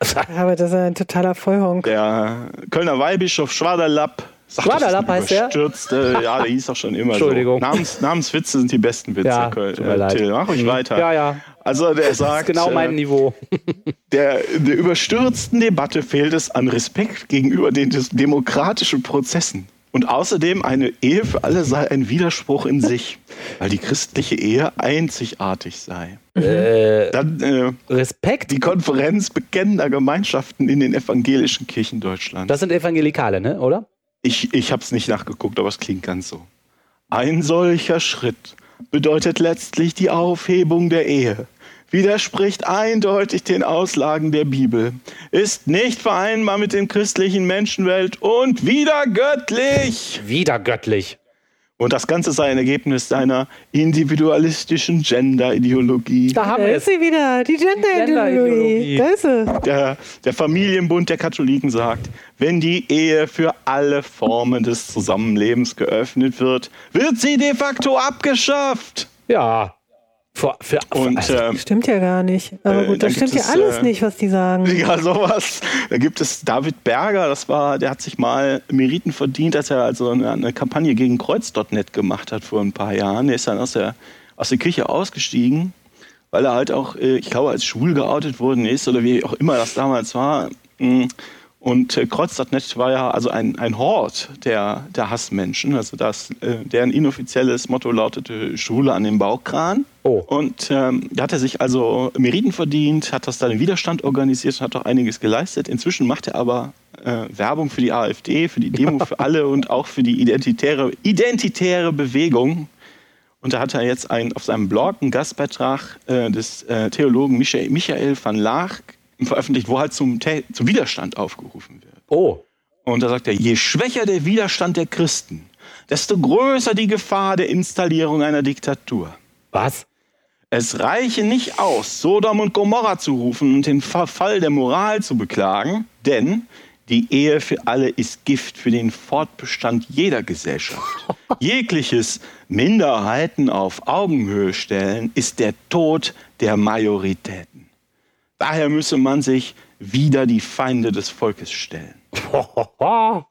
Aber das ist ein totaler Vollhonk. Der Kölner Weihbischof Schwaderlapp Schwaderlapp heißt der? Ja, der hieß doch schon immer Entschuldigung. so. Namens, Namenswitze sind die besten Witze. Ja, tut mir äh, leid. Till, mach ruhig weiter. Ja, ja. Also der sagt, genau mein äh, Niveau. der, der überstürzten Debatte fehlt es an Respekt gegenüber den demokratischen Prozessen. Und außerdem eine Ehe für alle sei ein Widerspruch in sich, weil die christliche Ehe einzigartig sei. Äh, Dann äh, Respekt. die Konferenz bekennender Gemeinschaften in den evangelischen Kirchen Deutschlands. Das sind Evangelikale, ne? Oder? Ich, ich habe es nicht nachgeguckt, aber es klingt ganz so. Ein solcher Schritt bedeutet letztlich die Aufhebung der Ehe, widerspricht eindeutig den Auslagen der Bibel, ist nicht vereinbar mit dem christlichen Menschenwelt und wieder göttlich. Und das Ganze sei ein Ergebnis seiner individualistischen Gender-Ideologie. Da haben Da wir ist es. sie wieder, die Gender-Ideologie. Gender-Ideologie. Da ist sie. Der, der Familienbund der Katholiken sagt, wenn die Ehe für alle Formen des Zusammenlebens geöffnet wird, wird sie de facto abgeschafft. Ja. Für, für, Und also, ähm, Stimmt ja gar nicht. Aber Äh, gut, dann das stimmt ja es, alles äh, nicht, was die sagen. ja, sowas. Da gibt es David Berger, das war, der hat sich mal Meriten verdient, als er also eine, eine Kampagne gegen Kreuz.net gemacht hat vor ein paar Jahren. Der ist dann aus der, aus der Kirche ausgestiegen, weil er halt auch, äh, ich glaube, als schwul geoutet worden ist oder wie auch immer das damals war. Mm. Und äh, Kreuz.net war ja also ein, ein Hort der, der Hassmenschen. Also das, äh, deren inoffizielles Motto lautete Schwule an den Bauchkran. Oh. Und ähm, da hat er sich also Meriten verdient, hat das dann im Widerstand organisiert und hat auch einiges geleistet. Inzwischen macht er aber äh, Werbung für die AfD, für die Demo für alle und auch für die identitäre, identitäre Bewegung. Und da hat er jetzt ein, auf seinem Blog einen Gastbeitrag äh, des äh, Theologen Michael, Michael van Laag veröffentlicht, wo halt zum, zum Widerstand aufgerufen wird. oh. Und da sagt er, je schwächer der Widerstand der Christen, desto größer die Gefahr der Installierung einer Diktatur. Was? Es reiche nicht aus, Sodom und Gomorra zu rufen und den Verfall der Moral zu beklagen, denn die Ehe für alle ist Gift für den Fortbestand jeder Gesellschaft. Jegliches Minderheiten auf Augenhöhe stellen ist der Tod der Majoritäten. Daher müsse man sich wider die Feinde des Volkes stellen.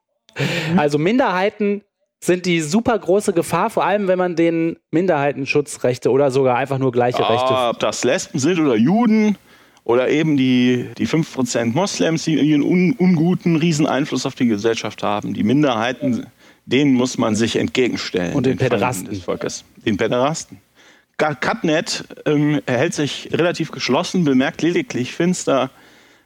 Also Minderheiten sind die super große Gefahr, vor allem wenn man den Minderheitenschutzrechte oder sogar einfach nur gleiche Rechte. Ob das Lesben sind oder Juden oder eben die, die 5% Moslems, die ihren un, unguten Rieseneinfluss auf die Gesellschaft haben. Die Minderheiten, denen muss man sich entgegenstellen. Und den Feinden Päderasten. Des Volkes. Den Päderasten. Cutnet ähm, erhält sich relativ geschlossen, bemerkt lediglich finster,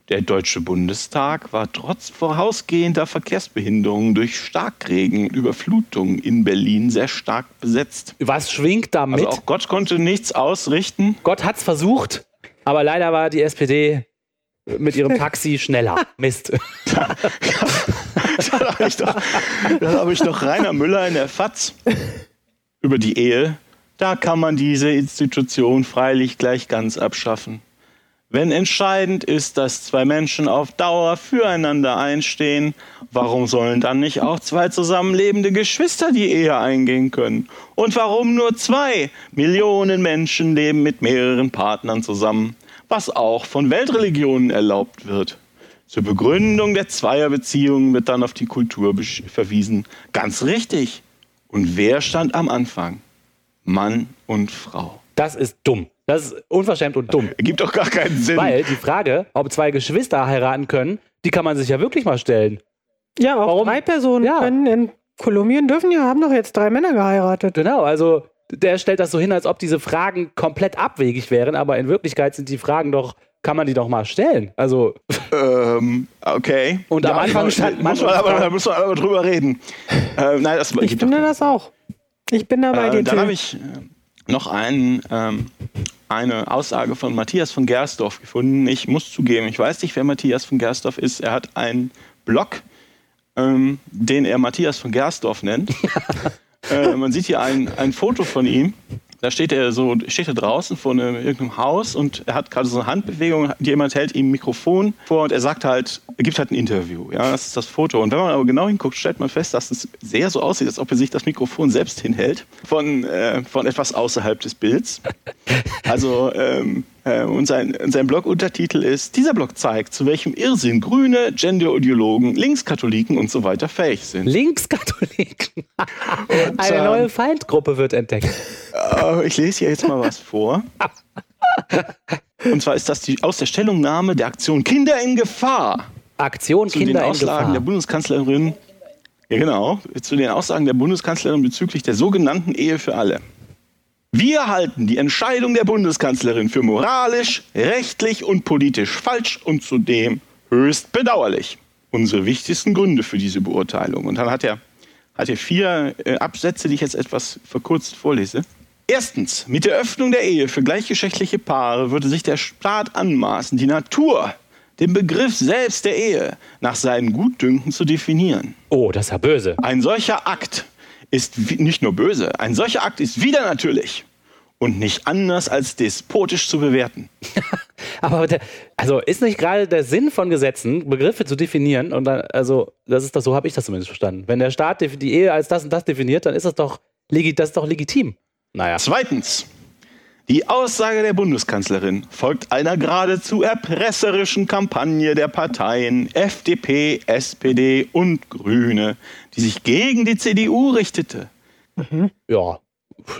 Der Deutsche Bundestag war trotz vorausgehender Verkehrsbehinderungen durch Starkregen und Überflutungen in Berlin sehr stark besetzt. Was schwingt damit? Also auch Gott konnte nichts ausrichten. Gott hat's versucht, aber leider war die SPD mit ihrem Taxi schneller. Mist. da habe ich, doch, hab ich doch Rainer Müller in der FAZ über die Ehe. Da kann man diese Institution freilich gleich ganz abschaffen. Wenn entscheidend ist, dass zwei Menschen auf Dauer füreinander einstehen, warum sollen dann nicht auch zwei zusammenlebende Geschwister die Ehe eingehen können? Und warum nur zwei? Millionen Menschen leben mit mehreren Partnern zusammen, was auch von Weltreligionen erlaubt wird. Zur Begründung der Zweierbeziehungen wird dann auf die Kultur verwiesen. Ganz richtig. Und wer stand am Anfang? Mann und Frau. Das ist dumm. Das ist unverschämt und dumm. Gibt doch gar keinen Sinn. Weil die Frage, ob zwei Geschwister heiraten können, die kann man sich ja wirklich mal stellen. Ja, auch Warum? drei Personen ja. können in Kolumbien dürfen ja, haben doch jetzt drei Männer geheiratet. Genau, also der stellt das so hin, als ob diese Fragen komplett abwegig wären, aber in Wirklichkeit sind die Fragen doch, kann man die doch mal stellen. Also. Ähm, okay. Und am Anfang stand man. Muss man aber, da muss man aber drüber reden. Äh, nein, das, ich finde das auch. Ich bin da bei äh. Dann habe ich äh, noch einen, ähm, eine Aussage von Matthias von Gersdorf gefunden. Ich muss zugeben, ich weiß nicht, wer Matthias von Gersdorf ist. Er hat einen Blog, ähm, den er Matthias von Gersdorf nennt. äh, man sieht hier ein, ein Foto von ihm. Da steht er so, steht er draußen vor einem, irgendeinem Haus und er hat gerade so eine Handbewegung. Jemand hält ihm ein Mikrofon vor und er sagt halt, er gibt halt ein Interview. Ja, das ist das Foto. Und wenn man aber genau hinguckt, stellt man fest, dass es sehr so aussieht, als ob er sich das Mikrofon selbst hinhält von, äh, von etwas außerhalb des Bilds. Also ähm, äh, und sein, sein Blog-Untertitel ist, dieser Blog zeigt, zu welchem Irrsinn Grüne, Gender-Ideologen, Linkskatholiken und so weiter fähig sind. Linkskatholiken? Eine ähm, neue Feindgruppe wird entdeckt. Äh, ich lese hier jetzt mal was vor. Und zwar ist das die, aus der Stellungnahme der Aktion Kinder in Gefahr. Aktion zu Kinder den Aussagen der Bundeskanzlerin. Ja, genau. Zu den Aussagen der Bundeskanzlerin bezüglich der sogenannten Ehe für alle. Wir halten die Entscheidung der Bundeskanzlerin für moralisch, rechtlich und politisch falsch und zudem höchst bedauerlich. Unsere wichtigsten Gründe für diese Beurteilung. Und dann hat er, hat er vier äh, Absätze, die ich jetzt etwas verkürzt vorlese. Erstens, mit der Öffnung der Ehe für gleichgeschlechtliche Paare würde sich der Staat anmaßen, die Natur, den Begriff selbst der Ehe nach seinen Gutdünken zu definieren. Oh, das ist ja böse. Ein solcher Akt ist nicht nur böse, ein solcher Akt ist wieder natürlich und nicht anders als despotisch zu bewerten. Aber der, also ist nicht gerade der Sinn von Gesetzen, Begriffe zu definieren und dann, also das ist das, so habe ich das zumindest verstanden. Wenn der Staat die Ehe als das und das definiert, dann ist das doch, das ist doch legitim. Naja. Zweitens, die Aussage der Bundeskanzlerin folgt einer geradezu erpresserischen Kampagne der Parteien FDP, SPD und Grüne, die sich gegen die CDU richtete. Mhm. Ja,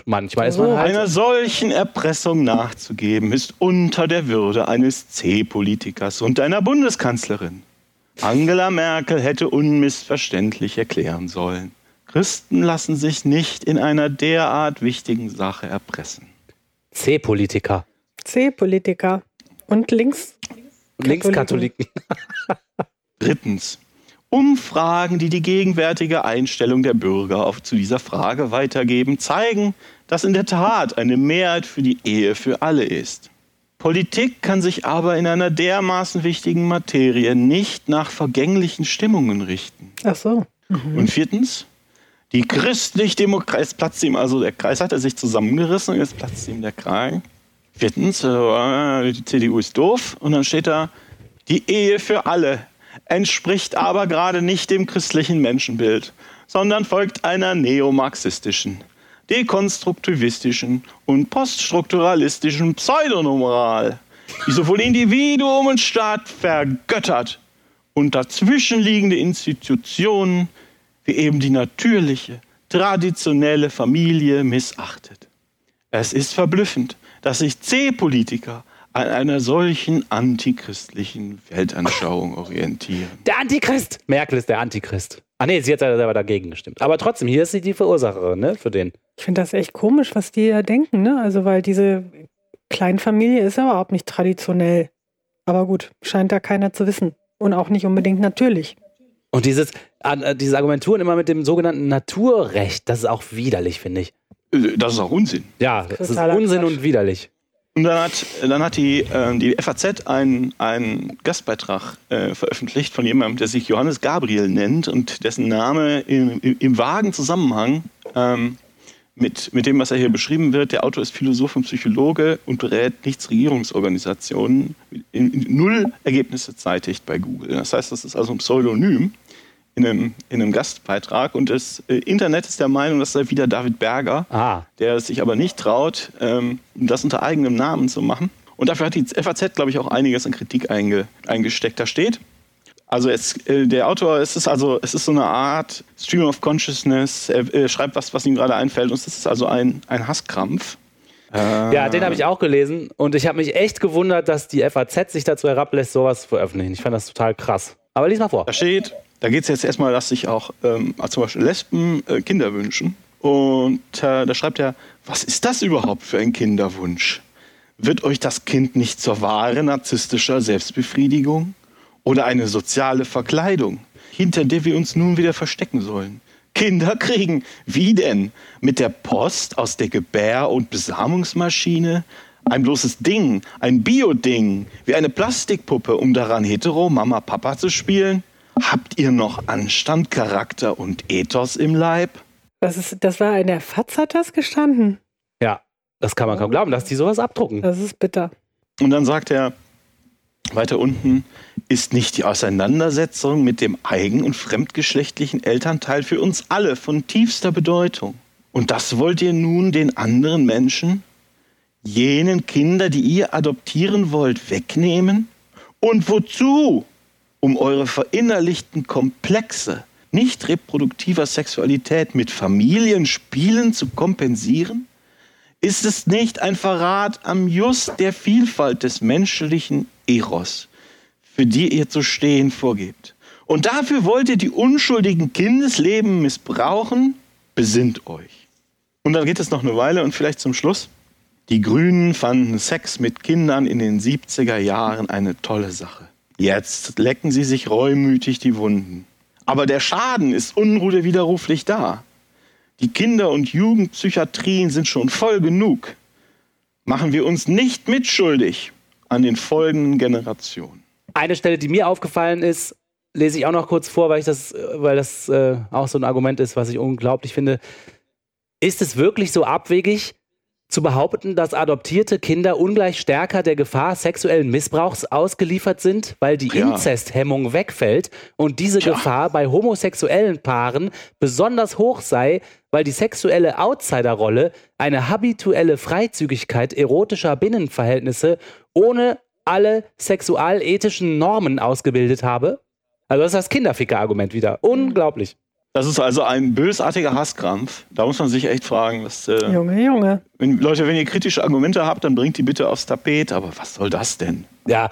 manchmal ist man halt Einer solchen Erpressung nachzugeben, ist unter der Würde eines C-Politikers und einer Bundeskanzlerin. Angela Merkel hätte unmissverständlich erklären sollen. Christen lassen sich nicht in einer derart wichtigen Sache erpressen. C-Politiker. C-Politiker. Und links. Linkskatholiken. Drittens. Umfragen, die die gegenwärtige Einstellung der Bürger auf, zu dieser Frage weitergeben, zeigen, dass in der Tat eine Mehrheit für die Ehe für alle ist. Politik kann sich aber in einer dermaßen wichtigen Materie nicht nach vergänglichen Stimmungen richten. Ach so. Mhm. Und viertens, die christlich-demokratie, jetzt platzt ihm also der Kreis, hat er sich zusammengerissen und jetzt platzt ihm der Kreis. Viertens, äh, die CDU ist doof und dann steht da, die Ehe für alle entspricht aber gerade nicht dem christlichen Menschenbild, sondern folgt einer neomarxistischen, dekonstruktivistischen und poststrukturalistischen Pseudomoral, die sowohl Individuum und Staat vergöttert und dazwischenliegende Institutionen wie eben die natürliche, traditionelle Familie missachtet. Es ist verblüffend, dass sich C-Politiker an einer solchen antichristlichen Weltanschauung orientieren. Der Antichrist! Merkel ist der Antichrist. Ah nee, sie hat selber dagegen gestimmt. Aber trotzdem, hier ist sie die Verursacherin, ne, für den. Ich finde das echt komisch, was die ja denken, ne? Also, weil diese Kleinfamilie ist ja überhaupt nicht traditionell. Aber gut, scheint da keiner zu wissen. Und auch nicht unbedingt natürlich. Und dieses, äh, diese Argumenturen immer mit dem sogenannten Naturrecht, das ist auch widerlich, finde ich. Äh, das ist auch Unsinn. Ja, das ist Unsinn Quatsch. und widerlich. Und dann hat, dann hat die, äh, die FAZ einen, einen Gastbeitrag äh, veröffentlicht von jemandem, der sich Johannes Gabriel nennt und dessen Name im, im vagen Zusammenhang ähm, mit, mit dem, was er hier beschrieben wird. Der Autor ist Philosoph und Psychologe und berät Nichtregierungsorganisationen. Null Ergebnisse zeitigt bei Google. Das heißt, das ist also ein Pseudonym in einem, in einem Gastbeitrag. Und das äh, Internet ist der Meinung, das sei wieder David Berger, ah. der sich aber nicht traut, ähm, das unter eigenem Namen zu machen. Und dafür hat die FAZ, glaube ich, auch einiges an Kritik einge, eingesteckt. Da steht, also es, äh, der Autor, es ist also, es ist so eine Art Stream of Consciousness. Er, er schreibt was, was ihm gerade einfällt. Und es ist also ein, ein Hasskrampf. Ja, den habe ich auch gelesen und ich habe mich echt gewundert, dass die FAZ sich dazu herablässt, sowas zu veröffentlichen. Ich fand das total krass. Aber lies mal vor. Da steht, da geht es jetzt erstmal, dass sich auch ähm, zum Beispiel Lesben äh, Kinder wünschen. Und äh, da schreibt er, was ist das überhaupt für ein Kinderwunsch? Wird euch das Kind nicht zur Ware narzisstischer Selbstbefriedigung oder eine soziale Verkleidung, hinter der wir uns nun wieder verstecken sollen? Kinder kriegen, wie denn? Mit der Post aus der Gebär- und Besamungsmaschine? Ein bloßes Ding, ein Bio-Ding, wie eine Plastikpuppe, um daran hetero Mama Papa zu spielen? Habt ihr noch Anstand, Charakter und Ethos im Leib? Das, ist, das war in der FAZ hat das gestanden. Ja, das kann man kaum glauben, dass die sowas abdrucken. Das ist bitter. Und dann sagt er weiter unten, ist nicht die Auseinandersetzung mit dem eigen- und fremdgeschlechtlichen Elternteil für uns alle von tiefster Bedeutung. Und das wollt ihr nun den anderen Menschen, jenen Kinder, die ihr adoptieren wollt, wegnehmen? Und wozu? Um eure verinnerlichten Komplexe nicht reproduktiver Sexualität mit Familienspielen zu kompensieren? Ist es nicht ein Verrat am Just der Vielfalt des menschlichen Eros, für die ihr zu stehen vorgebt? Und dafür wollt ihr die unschuldigen Kindesleben missbrauchen? Besinnt euch. Und dann geht es noch eine Weile und vielleicht zum Schluss. Die Grünen fanden Sex mit Kindern in den 70er Jahren eine tolle Sache. Jetzt lecken sie sich reumütig die Wunden. Aber der Schaden ist unwiderruflich da. Die Kinder- und Jugendpsychiatrien sind schon voll genug. Machen wir uns nicht mitschuldig an den folgenden Generationen. Eine Stelle, die mir aufgefallen ist, lese ich auch noch kurz vor, weil, ich das, weil das äh, auch so ein Argument ist, was ich unglaublich finde. Ist es wirklich so abwegig, zu behaupten, dass adoptierte Kinder ungleich stärker der Gefahr sexuellen Missbrauchs ausgeliefert sind, weil die ja. Inzesthemmung wegfällt und diese Tja. Gefahr bei homosexuellen Paaren besonders hoch sei, weil die sexuelle Outsiderrolle eine habituelle Freizügigkeit erotischer Binnenverhältnisse ohne alle sexualethischen Normen ausgebildet habe? Also das ist das Kinderficker-Argument wieder. Unglaublich. Das ist also ein bösartiger Hasskrampf. Da muss man sich echt fragen. Dass, äh, Junge, Junge. Wenn, Leute, wenn ihr kritische Argumente habt, dann bringt die bitte aufs Tapet. Aber was soll das denn? Ja,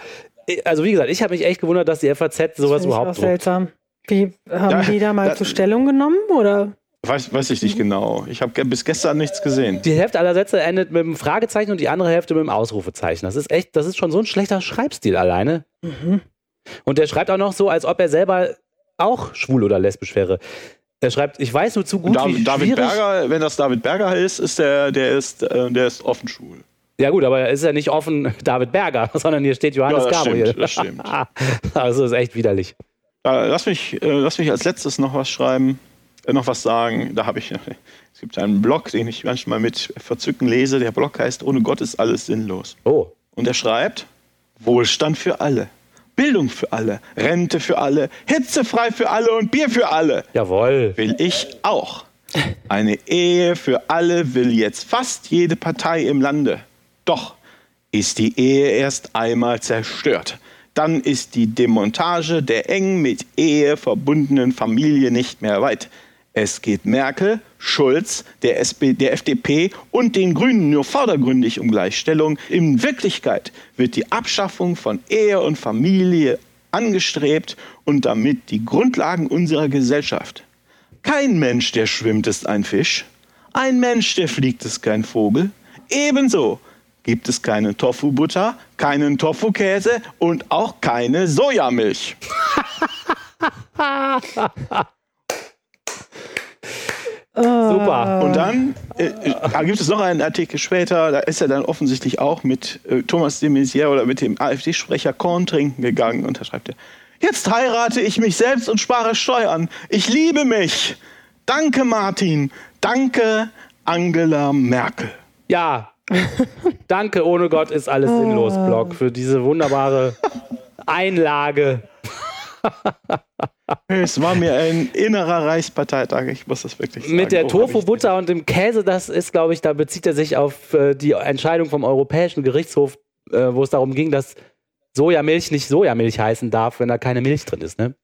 also wie gesagt, ich habe mich echt gewundert, dass die FAZ sowas das überhaupt auch seltsam. Wie haben ja, die da mal da, zur Stellung genommen oder? Weiß, weiß ich nicht genau. Ich habe bis gestern nichts gesehen. Die Hälfte aller Sätze endet mit einem Fragezeichen und die andere Hälfte mit einem Ausrufezeichen. Das ist echt, das ist schon so ein schlechter Schreibstil alleine. Mhm. Und der schreibt auch noch so, als ob er selber auch schwul oder lesbisch wäre. Er schreibt, ich weiß nur zu gut, da, wie David Berger, wenn das David Berger ist, ist der, der ist, äh, der ist offen schwul. Ja gut, aber er ist ja nicht offen David Berger, sondern hier steht Johannes ja, das Gabriel. Stimmt, das stimmt. also ist echt widerlich. Äh, lass, mich, äh, lass mich als letztes noch was schreiben, äh, noch was sagen. Da habe ich, es gibt einen Blog, den ich manchmal mit Verzücken lese. Der Blog heißt Ohne Gott ist alles sinnlos. Oh. Und er schreibt, Wohlstand für alle. Bildung für alle, Rente für alle, hitzefrei für alle und Bier für alle. Jawohl. Will ich auch. Eine Ehe für alle will jetzt fast jede Partei im Lande. Doch ist die Ehe erst einmal zerstört. Dann ist die Demontage der eng mit Ehe verbundenen Familie nicht mehr weit. Es geht Merkel, Schulz, der, SP, der FDP und den Grünen nur vordergründig um Gleichstellung. In Wirklichkeit wird die Abschaffung von Ehe und Familie angestrebt und damit die Grundlagen unserer Gesellschaft. Kein Mensch, der schwimmt, ist ein Fisch. Ein Mensch, der fliegt, ist kein Vogel. Ebenso gibt es keine Tofu-Butter, keinen Tofu-Käse und auch keine Sojamilch. Super. Und dann äh, da gibt es noch einen Artikel später, da ist er dann offensichtlich auch mit äh, Thomas de Maizière oder mit dem AfD-Sprecher Korn trinken gegangen und da schreibt er, jetzt heirate ich mich selbst und spare Steuern. Ich liebe mich. Danke Martin. Danke Angela Merkel. Ja. Danke, ohne Gott ist alles sinnlos, Blog, für diese wunderbare Einlage. Es war mir ein innerer Reichsparteitag, ich muss das wirklich sagen. Mit der Oh, Tofu-Butter und dem Käse, das ist, glaube ich, da bezieht er sich auf äh, die Entscheidung vom Europäischen Gerichtshof, äh, wo es darum ging, dass Sojamilch nicht Sojamilch heißen darf, wenn da keine Milch drin ist. Ne?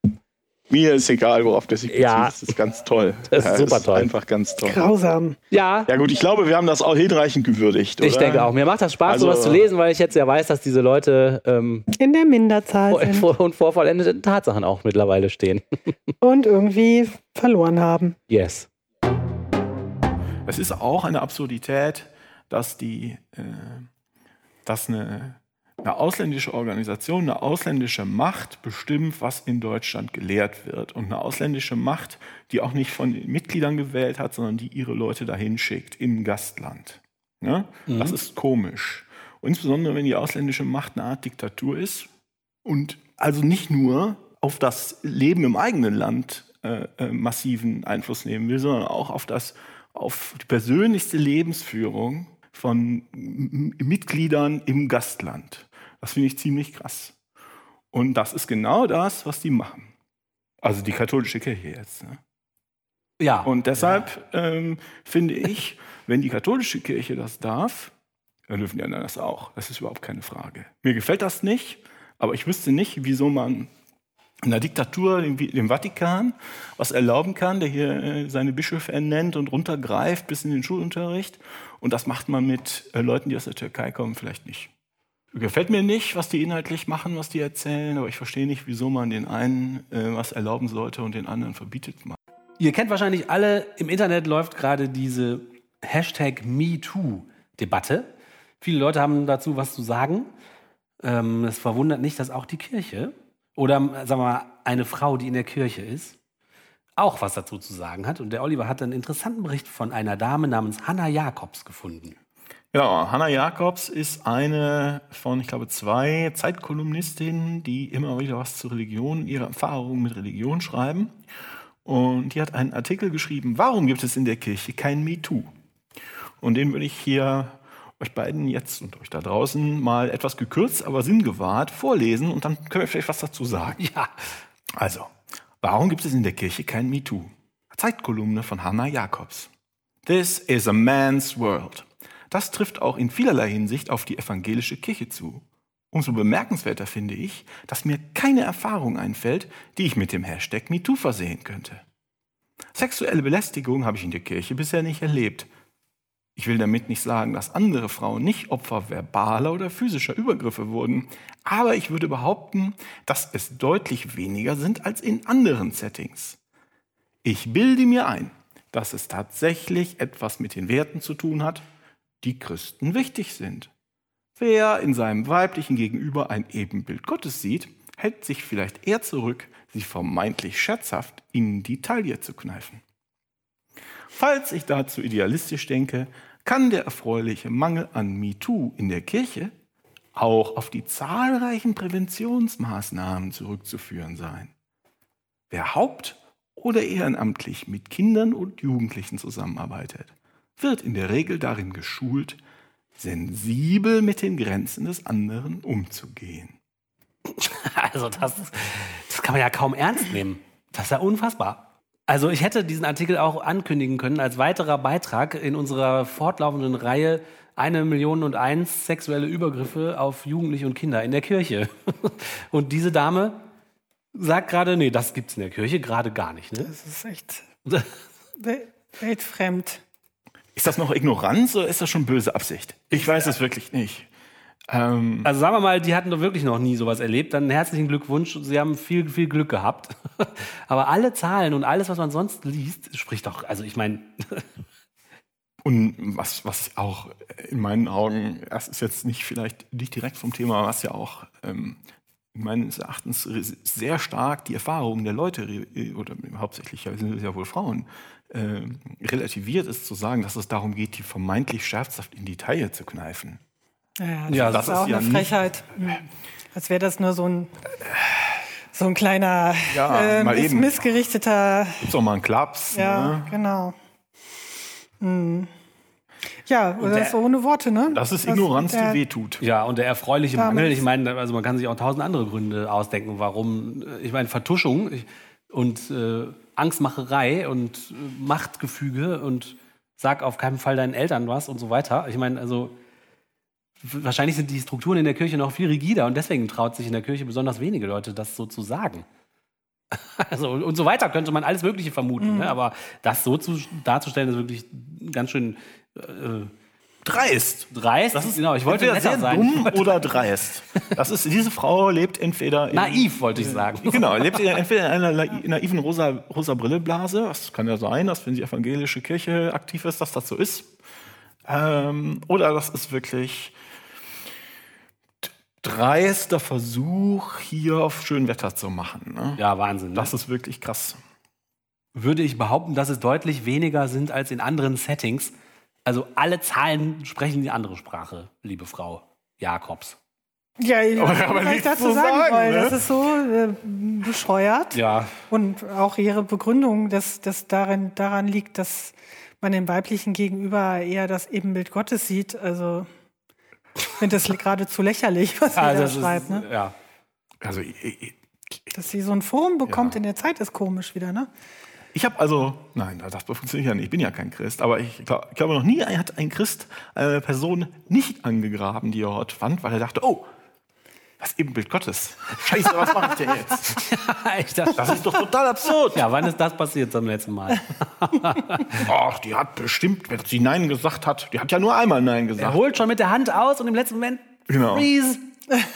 Ich- Mir ist egal, worauf der sich bezieht. Ja. Das ist ganz toll. Das ist super toll. Einfach ganz toll. Grausam. Ja, Ja gut, ich glaube, wir haben das auch hinreichend gewürdigt, ich oder? denke auch. Mir macht das Spaß, Also- sowas zu lesen, weil ich jetzt ja weiß, dass diese Leute ähm, In der Minderzahl sind vor, und vor vollendeten Tatsachen auch mittlerweile stehen. und irgendwie verloren haben. Yes. Es ist auch eine Absurdität, dass die, äh, dass eine, eine ausländische Organisation, eine ausländische Macht bestimmt, was in Deutschland gelehrt wird. Und eine ausländische Macht, die auch nicht von den Mitgliedern gewählt hat, sondern die ihre Leute dahin schickt, im Gastland. Ne? Das ist komisch. Und insbesondere, wenn die ausländische Macht eine Art Diktatur ist und also nicht nur auf das Leben im eigenen Land äh, äh, massiven Einfluss nehmen will, sondern auch auf das auf die persönlichste Lebensführung von Mitgliedern im Gastland. Das finde ich ziemlich krass. Und das ist genau das, was die machen. Also die katholische Kirche jetzt. Ne? Ja. Und deshalb ähm, finde ich, wenn die katholische Kirche das darf, dann dürfen die anderen das auch. Das ist überhaupt keine Frage. Mir gefällt das nicht, aber ich wüsste nicht, wieso man in einer Diktatur, dem, dem Vatikan, was erlauben kann, der hier äh, seine Bischöfe ernennt und runtergreift bis in den Schulunterricht. Und das macht man mit äh, Leuten, die aus der Türkei kommen, vielleicht nicht. Gefällt mir nicht, was die inhaltlich machen, was die erzählen, aber ich verstehe nicht, wieso man den einen äh, was erlauben sollte und den anderen verbietet. Ihr kennt wahrscheinlich alle, im Internet läuft gerade diese Hashtag MeToo-Debatte. Viele Leute haben dazu was zu sagen. Ähm, es verwundert nicht, dass auch die Kirche oder sagen wir mal eine Frau, die in der Kirche ist, auch was dazu zu sagen hat. Und der Oliver hat einen interessanten Bericht von einer Dame namens Hannah Jacobs gefunden. Ja, Hannah Jacobs ist eine von, ich glaube, zwei Zeitkolumnistinnen, die immer wieder was zur Religion, ihre Erfahrungen mit Religion schreiben. Und die hat einen Artikel geschrieben, warum gibt es in der Kirche kein MeToo? Und den würde ich hier euch beiden jetzt und euch da draußen mal etwas gekürzt, aber sinngewahrt vorlesen und dann können wir vielleicht was dazu sagen. Ja, Also, warum gibt es in der Kirche kein MeToo? Zeitkolumne von Hannah Jacobs. This is a man's world. Das trifft auch in vielerlei Hinsicht auf die evangelische Kirche zu. Umso bemerkenswerter finde ich, dass mir keine Erfahrung einfällt, die ich mit dem Hashtag MeToo versehen könnte. Sexuelle Belästigung habe ich in der Kirche bisher nicht erlebt. Ich will damit nicht sagen, dass andere Frauen nicht Opfer verbaler oder physischer Übergriffe wurden, aber ich würde behaupten, dass es deutlich weniger sind als in anderen Settings. Ich bilde mir ein, dass es tatsächlich etwas mit den Werten zu tun hat, die Christen wichtig sind. Wer in seinem weiblichen Gegenüber ein Ebenbild Gottes sieht, hält sich vielleicht eher zurück, sie vermeintlich scherzhaft in die Taille zu kneifen. Falls ich dazu idealistisch denke, kann der erfreuliche Mangel an MeToo in der Kirche auch auf die zahlreichen Präventionsmaßnahmen zurückzuführen sein. Wer haupt- oder ehrenamtlich mit Kindern und Jugendlichen zusammenarbeitet, wird in der Regel darin geschult, sensibel mit den Grenzen des anderen umzugehen. also das, das kann man ja kaum ernst nehmen. Das ist ja unfassbar. Also ich hätte diesen Artikel auch ankündigen können als weiterer Beitrag in unserer fortlaufenden Reihe eine Million und eins sexuelle Übergriffe auf Jugendliche und Kinder in der Kirche. Und diese Dame sagt gerade, nee, das gibt's in der Kirche gerade gar nicht. Ne? Das ist echt wel- weltfremd. Ist das noch Ignoranz oder ist das schon böse Absicht? Ich weiß es wirklich nicht. Ähm, Also sagen wir mal, die hatten doch wirklich noch nie sowas erlebt. Dann herzlichen Glückwunsch. Sie haben viel, viel Glück gehabt. Aber alle Zahlen und alles, was man sonst liest, spricht doch, also ich meine, und was, was auch in meinen Augen, das ist jetzt nicht vielleicht nicht direkt vom Thema, was ja auch ähm, meines Erachtens sehr stark die Erfahrungen der Leute, oder hauptsächlich sind es ja wohl Frauen, äh, relativiert ist, zu sagen, dass es darum geht, die vermeintlich scherzhaft in die Taille zu kneifen. Ja, das, ja, das ist auch ist eine ja Frechheit. Nicht, Als wäre das nur so ein so ein kleiner ja, äh, missgerichteter. Gibt's auch mal einen Klaps. Ja, ne? genau. Mhm. Ja, oder der, ist ohne Worte, ne? Das ist Ignoranz, die wehtut. Ja, und der erfreuliche Mangel, ich meine, also man kann sich auch tausend andere Gründe ausdenken, warum, äh, ich meine, Vertuschung und äh, Angstmacherei und äh, Machtgefüge und sag auf keinen Fall deinen Eltern was und so weiter. Ich meine, also wahrscheinlich sind die Strukturen in der Kirche noch viel rigider und deswegen traut sich in der Kirche besonders wenige Leute, das so zu sagen. Also und so weiter könnte man alles Mögliche vermuten, ne? mhm. ne? aber das so zu, darzustellen ist wirklich ganz schön äh, dreist. Dreist? Das ist genau. Ich wollte sehr sein. dumm oder dreist. Das ist diese Frau lebt entweder in, naiv wollte ich sagen. Genau, lebt entweder in einer naiven rosa rosa Brilleblase. Das kann ja sein, dass wenn die evangelische Kirche aktiv ist, dass das so ist. Ähm, oder das ist wirklich dreister Versuch, hier auf Schönwetter zu machen. Ne? Ja, Wahnsinn. Ne? Das ist wirklich krass. Würde ich behaupten, dass es deutlich weniger sind als in anderen Settings. Also alle Zahlen sprechen die andere Sprache, liebe Frau Jakobs. Ja, ich, aber, aber ich dazu sagen, sagen wollen, ne? das ist so äh, bescheuert. Ja. Und auch ihre Begründung, dass das darin, daran liegt, dass man dem weiblichen Gegenüber eher das Ebenbild Gottes sieht. Also ich finde das geradezu lächerlich, was sie also da schreibt. Ist, ne? Ja. Also, ich, ich, Dass sie so ein Forum bekommt ja. in der Zeit ist komisch wieder, ne? Ich habe also, nein, das funktioniert ja nicht, ich bin ja kein Christ, aber ich, glaub, glaube, noch nie hat ein Christ eine Person nicht angegraben, die er dort fand, weil er dachte, oh, das Ebenbild Gottes. Scheiße, was mache ich denn jetzt? ja, dachte, das ist doch total absurd. Ja, wann ist das passiert zum letzten Mal? Ach, die hat bestimmt, wenn sie Nein gesagt hat, die hat ja nur einmal Nein gesagt. Er holt schon mit der Hand aus und im letzten Moment, genau. freeze,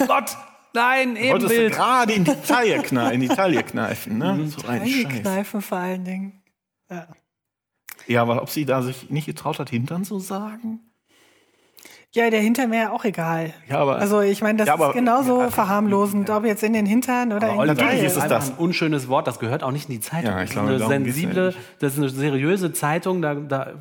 Gott, nein, Ebenbild. Wolltest du gerade in die Taille kneifen, in die Taille kneifen, ne? So ein Scheiß. kneifen vor allen Dingen. Ja. ja, aber ob sie da sich nicht getraut hat, Hintern zu sagen? Ja, der Hintern wäre auch egal. Ja, aber, also ich meine, das ja, aber, ist genauso ja, verharmlosend, ob jetzt in den Hintern oder in den Natürlich ist es das. ein unschönes Wort, das gehört auch nicht in die Zeitung. Ja, ich glaube, das ist eine sensible, das ist eine seriöse Zeitung, da, da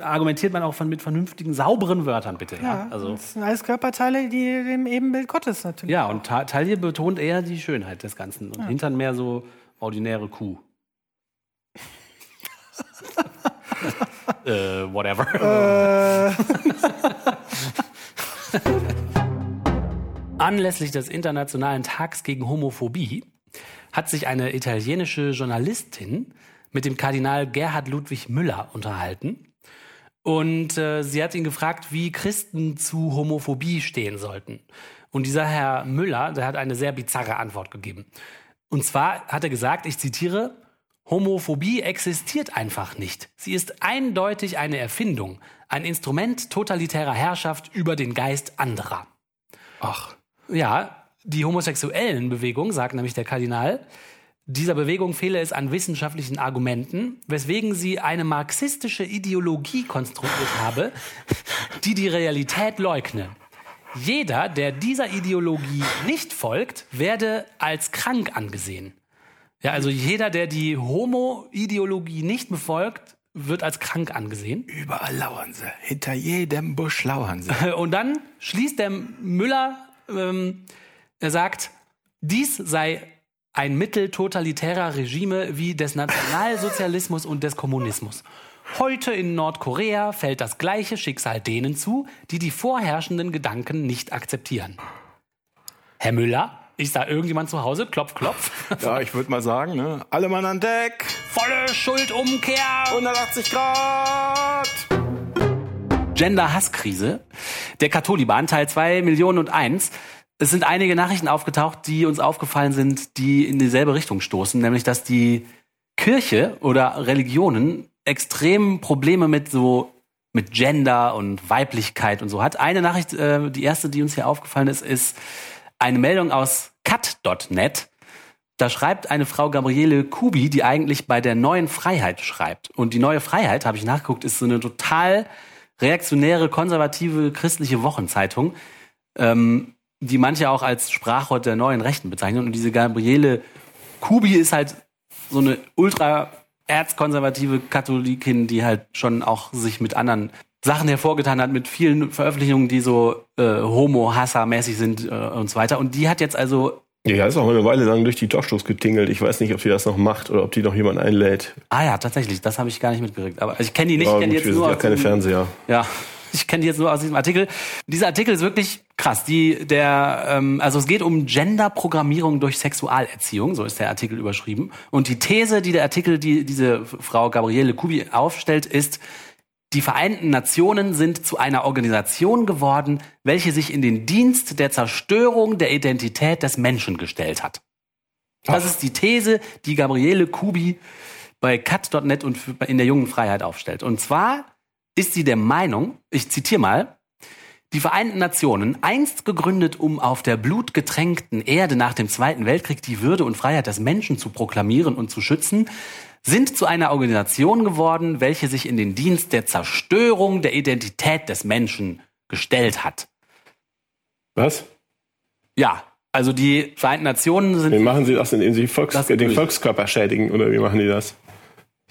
argumentiert man auch von, mit vernünftigen, sauberen Wörtern, bitte. Ja, also. das sind alles Körperteile, die dem Ebenbild Gottes natürlich. Ja, und Taille betont eher die Schönheit des Ganzen und Hintern mehr so ordinäre Kuh. äh, whatever. Äh. Anlässlich des Internationalen Tags gegen Homophobie hat sich eine italienische Journalistin mit dem Kardinal Gerhard Ludwig Müller unterhalten. Und äh, sie hat ihn gefragt, wie Christen zu Homophobie stehen sollten. Und dieser Herr Müller, der hat eine sehr bizarre Antwort gegeben. Und zwar hat er gesagt, ich zitiere, Homophobie existiert einfach nicht. Sie ist eindeutig eine Erfindung, ein Instrument totalitärer Herrschaft über den Geist anderer. Ach. Ja, die homosexuellen Bewegung, sagt nämlich der Kardinal, dieser Bewegung fehle es an wissenschaftlichen Argumenten, weswegen sie eine marxistische Ideologie konstruiert habe, die die Realität leugne. Jeder, der dieser Ideologie nicht folgt, werde als krank angesehen. Ja, also jeder, der die Homo-Ideologie nicht befolgt, wird als krank angesehen. Überall lauern sie. Hinter jedem Busch lauern sie. Und dann schließt der Müller, ähm, er sagt, dies sei ein Mittel totalitärer Regime wie des Nationalsozialismus und des Kommunismus. Heute in Nordkorea fällt das gleiche Schicksal denen zu, die die vorherrschenden Gedanken nicht akzeptieren. Herr Müller, ist da irgendjemand zu Hause? Klopf, klopf. Ja, ich würde mal sagen, ne? alle Mann an Deck. Volle Schuldumkehr. 180 Grad. Gender-Hasskrise. Der Katholiban, Teil 2, Millionen und eins. Es sind einige Nachrichten aufgetaucht, die uns aufgefallen sind, die in dieselbe Richtung stoßen, nämlich dass die Kirche oder Religionen extrem Probleme mit so mit Gender und Weiblichkeit und so hat. Eine Nachricht, äh, die erste, die uns hier aufgefallen ist, ist eine Meldung aus cut.net. da schreibt eine Frau Gabriele Kubi, die eigentlich bei der neuen Freiheit schreibt. Und die neue Freiheit, habe ich nachgeguckt, ist so eine total reaktionäre, konservative, christliche Wochenzeitung, ähm, die manche auch als Sprachrohr der neuen Rechten bezeichnen. Und diese Gabriele Kubi ist halt so eine ultra erzkonservative Katholikin, die halt schon auch sich mit anderen Sachen hervorgetan hat, mit vielen Veröffentlichungen, die so äh, homo-hasser-mäßig sind äh, und so weiter. Und die hat jetzt also ja, ist auch eine Weile lang durch die Talkshows getingelt. Ich weiß nicht, ob sie das noch macht oder ob die noch jemand einlädt. Ah ja, tatsächlich. Das habe ich gar nicht mitgekriegt. Aber ich kenne die nicht. Ja, ich kenne jetzt nur ja keine Fernseher. Ja, ich kenne die jetzt nur aus diesem Artikel. Dieser Artikel ist wirklich krass. Die, der, ähm, also es geht um Genderprogrammierung durch Sexualerziehung, so ist der Artikel überschrieben. Und die These, die der Artikel, die diese Frau Gabriele Kubi aufstellt, ist, die Vereinten Nationen sind zu einer Organisation geworden, welche sich in den Dienst der Zerstörung der Identität des Menschen gestellt hat. Das Ach. ist die These, die Gabriele Kubi bei cut.net und in der jungen Freiheit aufstellt. Und zwar ist sie der Meinung, ich zitiere mal, die Vereinten Nationen, einst gegründet, um auf der blutgetränkten Erde nach dem Zweiten Weltkrieg die Würde und Freiheit des Menschen zu proklamieren und zu schützen, sind zu einer Organisation geworden, welche sich in den Dienst der Zerstörung der Identität des Menschen gestellt hat. Was? Ja, also die Vereinten Nationen sind. Wie machen sie das, indem sie Volks den Volkskörper schädigen oder wie machen die das?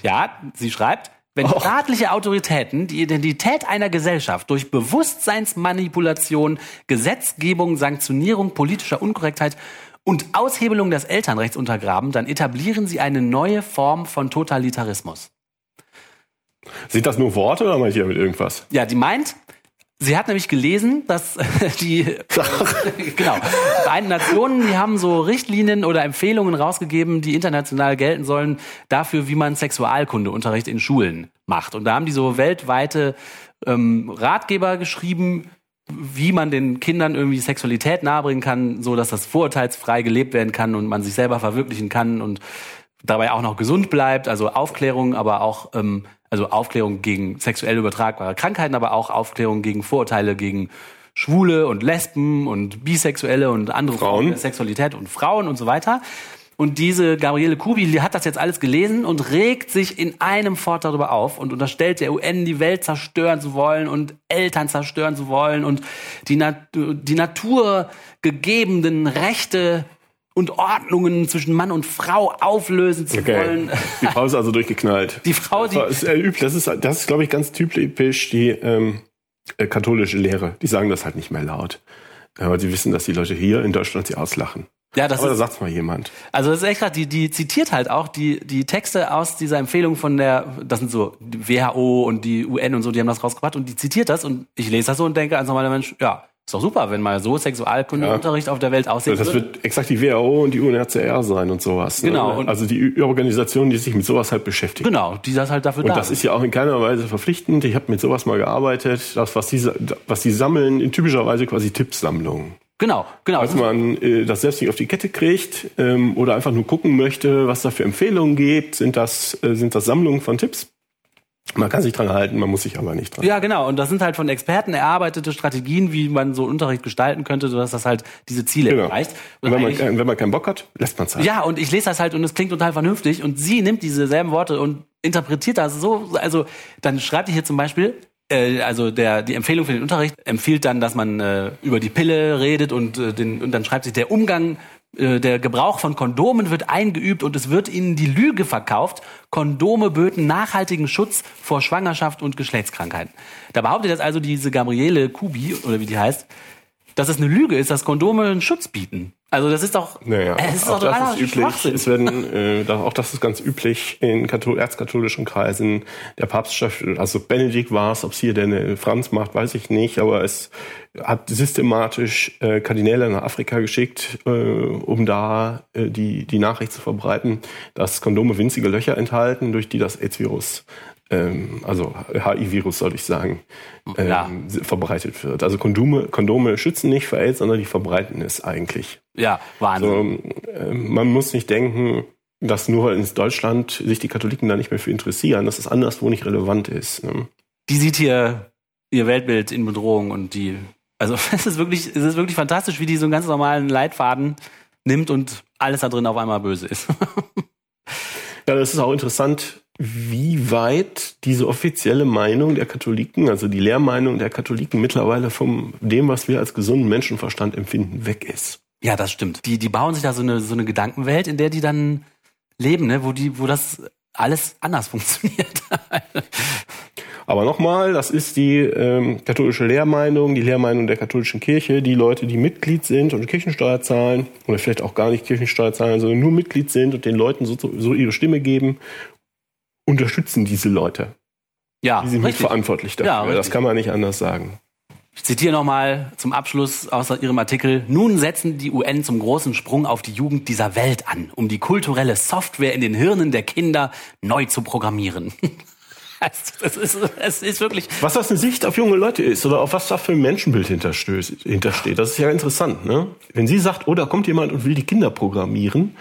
Ja, sie schreibt, wenn oh. staatliche Autoritäten die Identität einer Gesellschaft durch Bewusstseinsmanipulation, Gesetzgebung, Sanktionierung politischer Unkorrektheit und Aushebelung des Elternrechts untergraben, dann etablieren sie eine neue Form von Totalitarismus. Sind das nur Worte oder meint ihr damit irgendwas? Ja, die meint, Sie hat nämlich gelesen, dass die genau Vereinten Nationen, die haben so Richtlinien oder Empfehlungen rausgegeben, die international gelten sollen dafür, wie man Sexualkundeunterricht in Schulen macht. Und da haben die so weltweite ähm, Ratgeber geschrieben, wie man den Kindern irgendwie Sexualität nahebringen kann, so dass das vorurteilsfrei gelebt werden kann und man sich selber verwirklichen kann und dabei auch noch gesund bleibt. Also Aufklärung, aber auch ähm, also Aufklärung gegen sexuell übertragbare Krankheiten, aber auch Aufklärung gegen Vorurteile gegen Schwule und Lesben und Bisexuelle und andere Frauen, Sexualität und Frauen und so weiter. Und diese Gabriele Kubi die hat das jetzt alles gelesen und regt sich in einem Fort darüber auf und unterstellt der UN, die Welt zerstören zu wollen und Eltern zerstören zu wollen und die, Nat die naturgegebenen Rechte und Ordnungen zwischen Mann und Frau auflösen zu okay. wollen. Die Frau ist also durchgeknallt. Die Frau, die. Das ist, äh, das ist, das ist glaube ich, ganz typisch die ähm, äh, katholische Lehre. Die sagen das halt nicht mehr laut. Aber sie wissen, dass die Leute hier in Deutschland sie auslachen. Ja, das Aber ist, da sagt's mal jemand. Also das ist echt krass, die, die zitiert halt auch die, die Texte aus dieser Empfehlung von der, das sind so WHO und die UN und so, die haben das rausgebracht und die zitiert das und ich lese das so und denke als normaler Mensch, ja, ist doch super, wenn mal so Sexualkundeunterricht ja. auf der Welt aussieht. Das wird exakt die WHO und die UNHCR sein und sowas. Ne? Genau. Ne? Also die Organisation, die sich mit sowas halt beschäftigt. Genau, die das halt dafür Und da das ist ja auch in keiner Weise verpflichtend. Ich habe mit sowas mal gearbeitet. Das, was die, was die sammeln, in typischer Weise quasi Tippsammlungen. Genau, genau. Als man äh, das selbst nicht auf die Kette kriegt ähm, oder einfach nur gucken möchte, was da für Empfehlungen gibt, sind das, äh, sind das Sammlungen von Tipps. Man kann sich dran halten, man muss sich aber nicht dran. Ja, genau. Und das sind halt von Experten erarbeitete Strategien, wie man so Unterricht gestalten könnte, sodass das halt diese Ziele genau. erreicht. Und, wenn, man, wenn man keinen Bock hat, lässt man es halt. Ja, und ich lese das halt und es klingt total vernünftig. Und sie nimmt diese selben Worte und interpretiert das so. Also dann schreibt die hier zum Beispiel, also der, die Empfehlung für den Unterricht empfiehlt dann, dass man äh, über die Pille redet und, äh, den, und dann schreibt sich, der Umgang, äh, der Gebrauch von Kondomen wird eingeübt und es wird ihnen die Lüge verkauft, Kondome böten nachhaltigen Schutz vor Schwangerschaft und Geschlechtskrankheiten. Da behauptet jetzt also diese Gabriele Kubi, oder wie die heißt, dass es eine Lüge ist, dass Kondome einen Schutz bieten. Also das ist doch, naja, äh, ist auch doch das ist üblich. Es werden, äh, auch das ist ganz üblich in Kathol erzkatholischen Kreisen. Der Papst, also Benedikt war es, ob es hier der Franz macht, weiß ich nicht, aber es hat systematisch äh, Kardinäle nach Afrika geschickt, äh, um da äh, die die Nachricht zu verbreiten, dass Kondome winzige Löcher enthalten, durch die das AIDS-Virus ähm, also HIV-Virus soll ich sagen, ähm, verbreitet wird. Also Kondome, Kondome schützen nicht vor AIDS, sondern die verbreiten es eigentlich. Ja, Wahnsinn. So, äh, man muss nicht denken, dass nur in Deutschland sich die Katholiken da nicht mehr für interessieren, dass es anderswo nicht relevant ist. Ne? Die sieht hier ihr Weltbild in Bedrohung und die, also es ist wirklich, es ist wirklich fantastisch, wie die so einen ganz normalen Leitfaden nimmt und alles da drin auf einmal böse ist. ja, das ist auch interessant, wie weit diese offizielle Meinung der Katholiken, also die Lehrmeinung der Katholiken mittlerweile von dem, was wir als gesunden Menschenverstand empfinden, weg ist. Ja, das stimmt. Die, die bauen sich da so eine, so eine Gedankenwelt, in der die dann leben, ne? wo, die, wo das alles anders funktioniert. Aber nochmal, das ist die ähm, katholische Lehrmeinung, die Lehrmeinung der katholischen Kirche. Die Leute, die Mitglied sind und Kirchensteuer zahlen, oder vielleicht auch gar nicht Kirchensteuer zahlen, sondern nur Mitglied sind und den Leuten so, so ihre Stimme geben, unterstützen diese Leute. Ja, die sind richtig. mitverantwortlich dafür. Ja, das kann man nicht anders sagen. Ich zitiere nochmal zum Abschluss aus Ihrem Artikel. Nun setzen die UN zum großen Sprung auf die Jugend dieser Welt an, um die kulturelle Software in den Hirnen der Kinder neu zu programmieren. Es ist, es ist wirklich. Was das eine Sicht auf junge Leute ist oder auf was da für ein Menschenbild hintersteht, das ist ja interessant. Ne? Wenn sie sagt, oh, da kommt jemand und will die Kinder programmieren,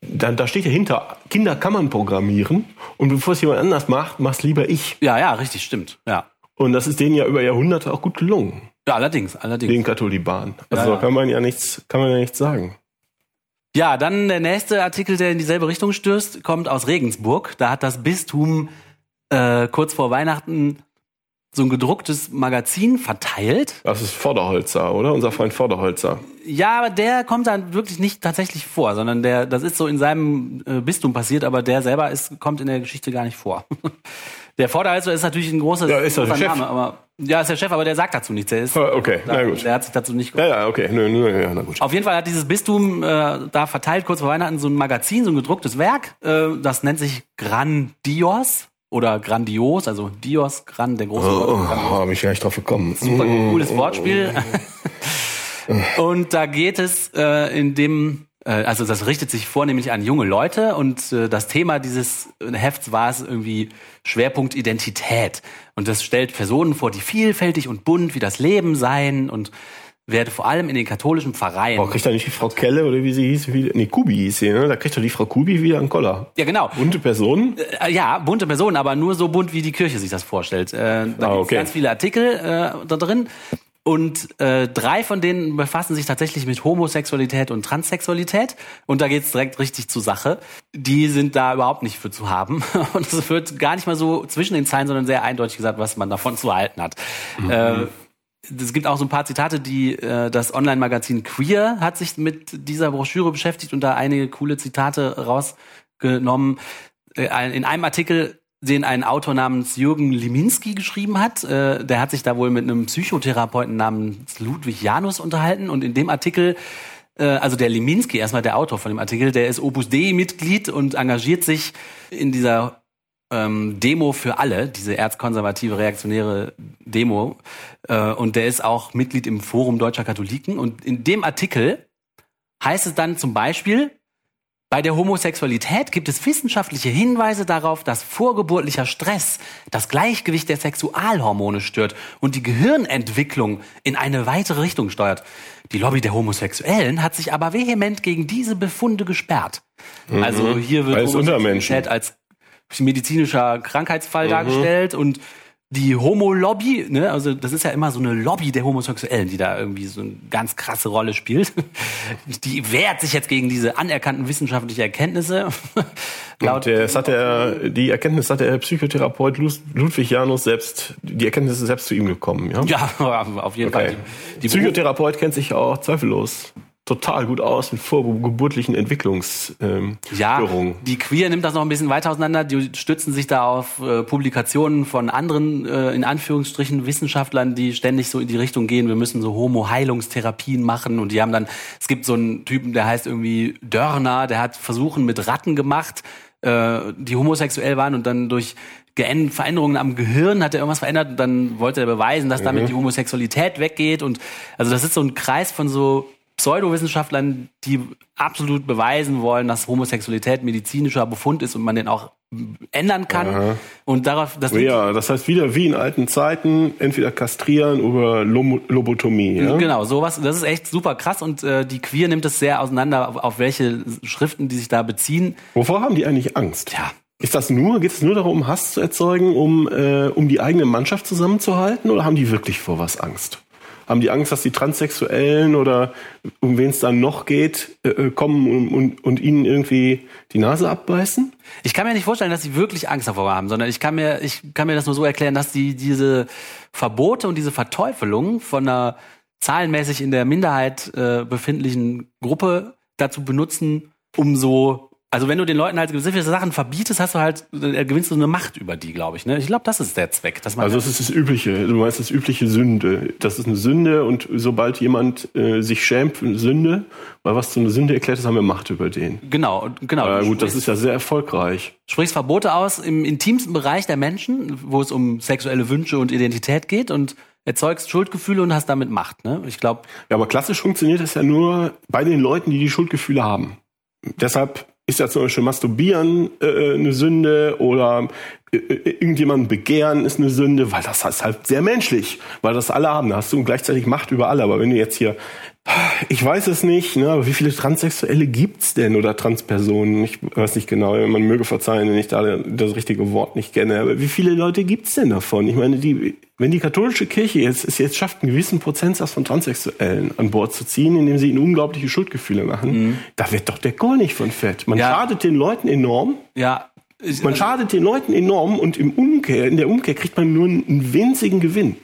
dann da steht ja hinter, Kinder kann man programmieren und bevor es jemand anders macht, mach's lieber ich. Ja, ja, richtig, stimmt. Ja. Und das ist denen ja über Jahrhunderte auch gut gelungen. Ja, allerdings, allerdings. Den Katholiban. Also ja, ja. kann man ja nichts, kann man ja nichts sagen. Ja, dann der nächste Artikel, der in dieselbe Richtung stößt, kommt aus Regensburg. Da hat das Bistum äh, kurz vor Weihnachten so ein gedrucktes Magazin verteilt. Das ist Vorderholzer, oder? Unser Freund Vorderholzer. Ja, aber der kommt dann wirklich nicht tatsächlich vor, sondern der, das ist so in seinem äh, Bistum passiert, aber der selber ist, kommt in der Geschichte gar nicht vor. Der Vorderhalser ist natürlich ein großer, ja, ist großer der Name, aber ja, ist der Chef, aber der sagt dazu nichts. Der ist, okay, da, na gut. Der hat sich dazu nicht. Ja, ja, okay, nö, nö, ja, na gut. Auf jeden Fall hat dieses Bistum äh, da verteilt kurz vor Weihnachten so ein Magazin, so ein gedrucktes Werk. Äh, das nennt sich Grandios oder grandios, also Dios, Gran, der große. Oh, oh habe ich gar nicht drauf gekommen. Super cooles Wortspiel. Und da geht es äh, in dem äh, also das richtet sich vornehmlich an junge Leute und äh, das Thema dieses Hefts war es irgendwie Schwerpunkt Identität. Und das stellt Personen vor, die vielfältig und bunt wie das Leben sein und werde vor allem in den katholischen Pfarreien. Oh, kriegt da nicht die Frau Kelle oder wie sie hieß? Wie, nee, Kubi hieß sie, ne? Da kriegt doch die Frau Kubi wieder einen Koller. Ja, genau. Bunte Personen? Äh, ja, bunte Personen, aber nur so bunt, wie die Kirche sich das vorstellt. Äh, da ah, okay. ganz viele Artikel äh, da drin. Und äh, drei von denen befassen sich tatsächlich mit Homosexualität und Transsexualität. Und da geht's direkt richtig zur Sache. Die sind da überhaupt nicht für zu haben. Und es wird gar nicht mal so zwischen den Zeilen, sondern sehr eindeutig gesagt, was man davon zu halten hat. Mhm. Es gibt auch so ein paar Zitate, die äh, das Online-Magazin Queer hat sich mit dieser Broschüre beschäftigt und da einige coole Zitate rausgenommen. Äh, in einem Artikel den ein Autor namens Jürgen Liminski geschrieben hat. Äh, der hat sich da wohl mit einem Psychotherapeuten namens Ludwig Janus unterhalten und in dem Artikel äh, also der Liminski, erstmal der Autor von dem Artikel, der ist Opus Dei-Mitglied und engagiert sich in dieser ähm, Demo für alle, diese erzkonservative reaktionäre Demo. Äh, und der ist auch Mitglied im Forum Deutscher Katholiken. Und in dem Artikel heißt es dann zum Beispiel, bei der Homosexualität gibt es wissenschaftliche Hinweise darauf, dass vorgeburtlicher Stress das Gleichgewicht der Sexualhormone stört und die Gehirnentwicklung in eine weitere Richtung steuert. Die Lobby der Homosexuellen hat sich aber vehement gegen diese Befunde gesperrt. Mhm. Also hier wird Homosexualität als medizinischer Krankheitsfall mhm. dargestellt und die Homo-Lobby, ne, also das ist ja immer so eine Lobby der Homosexuellen, die da irgendwie so eine ganz krasse Rolle spielt. Die wehrt sich jetzt gegen diese anerkannten wissenschaftlichen Erkenntnisse. Laut Und das hat er, die Erkenntnis hat der Psychotherapeut Ludwig Janus selbst, die Erkenntnis ist selbst zu ihm gekommen, ja? Ja, auf jeden okay. Fall. Die, die Psychotherapeut kennt sich auch zweifellos total gut aus mit vorgeburtlichen Entwicklungsstörungen. Ähm, ja, die Queer nimmt das noch ein bisschen weiter auseinander. Die stützen sich da auf äh, Publikationen von anderen, äh, in Anführungsstrichen, Wissenschaftlern, die ständig so in die Richtung gehen, wir müssen so Homo-Heilungstherapien machen. Und die haben dann, es gibt so einen Typen, der heißt irgendwie Dörner, der hat Versuchen mit Ratten gemacht, äh, die homosexuell waren und dann durch Veränderungen am Gehirn hat er irgendwas verändert und dann wollte er beweisen, dass damit mhm. die Homosexualität weggeht und also das ist so ein Kreis von so Pseudowissenschaftlern, die absolut beweisen wollen, dass Homosexualität medizinischer Befund ist und man den auch ändern kann. Aha. Und darauf, das ja, das heißt wieder wie in alten Zeiten, entweder kastrieren oder Lobotomie. Ja? Genau, sowas. Das ist echt super krass und äh, die Queer nimmt es sehr auseinander, auf, auf welche Schriften die sich da beziehen. Wovor haben die eigentlich Angst? Ja, ist das nur, geht es nur darum, Hass zu erzeugen, um, äh, um die eigene Mannschaft zusammenzuhalten, oder haben die wirklich vor was Angst? Haben die Angst, dass die Transsexuellen oder um wen es dann noch geht, äh, äh, kommen und, und, und ihnen irgendwie die Nase abbeißen? Ich kann mir nicht vorstellen, dass sie wirklich Angst davor haben, sondern ich kann mir, ich kann mir das nur so erklären, dass die diese Verbote und diese Verteufelung von einer zahlenmäßig in der Minderheit äh, befindlichen Gruppe dazu benutzen, um so also wenn du den Leuten halt gewisse Sachen verbietest, hast du halt, äh, gewinnst du eine Macht über die, glaube ich. Ne? Ich glaube, das ist der Zweck. Dass man also das ist das Übliche. Du meinst das übliche Sünde. Das ist eine Sünde und sobald jemand äh, sich schämt für eine Sünde, weil was zu einer Sünde erklärt ist, haben wir Macht über den. Genau, genau. Äh, gut, das ist ja sehr erfolgreich. Sprichst Verbote aus im intimsten Bereich der Menschen, wo es um sexuelle Wünsche und Identität geht und erzeugst Schuldgefühle und hast damit Macht. Ne? Ich glaube. Ja, aber klassisch funktioniert das ja nur bei den Leuten, die die Schuldgefühle haben. Deshalb ist ja zum Beispiel Masturbieren äh, eine Sünde oder äh, äh, irgendjemanden begehren ist eine Sünde, weil das ist halt sehr menschlich, weil das alle haben. Da hast du gleichzeitig Macht über alle. Aber wenn du jetzt hier, ich weiß es nicht, ne, aber wie viele Transsexuelle gibt's denn oder Transpersonen? Ich weiß nicht genau, man möge verzeihen, wenn ich da das richtige Wort nicht kenne. Aber wie viele Leute gibt's denn davon? Ich meine, die wenn die katholische Kirche jetzt, es jetzt schafft, einen gewissen Prozentsatz von Transsexuellen an Bord zu ziehen, indem sie ihnen unglaubliche Schuldgefühle machen, mhm. da wird doch der Kohl nicht von fett. Man ja. schadet den Leuten enorm. Ja. Man schadet den Leuten enorm und im Umkehr, in der Umkehr kriegt man nur einen winzigen Gewinn.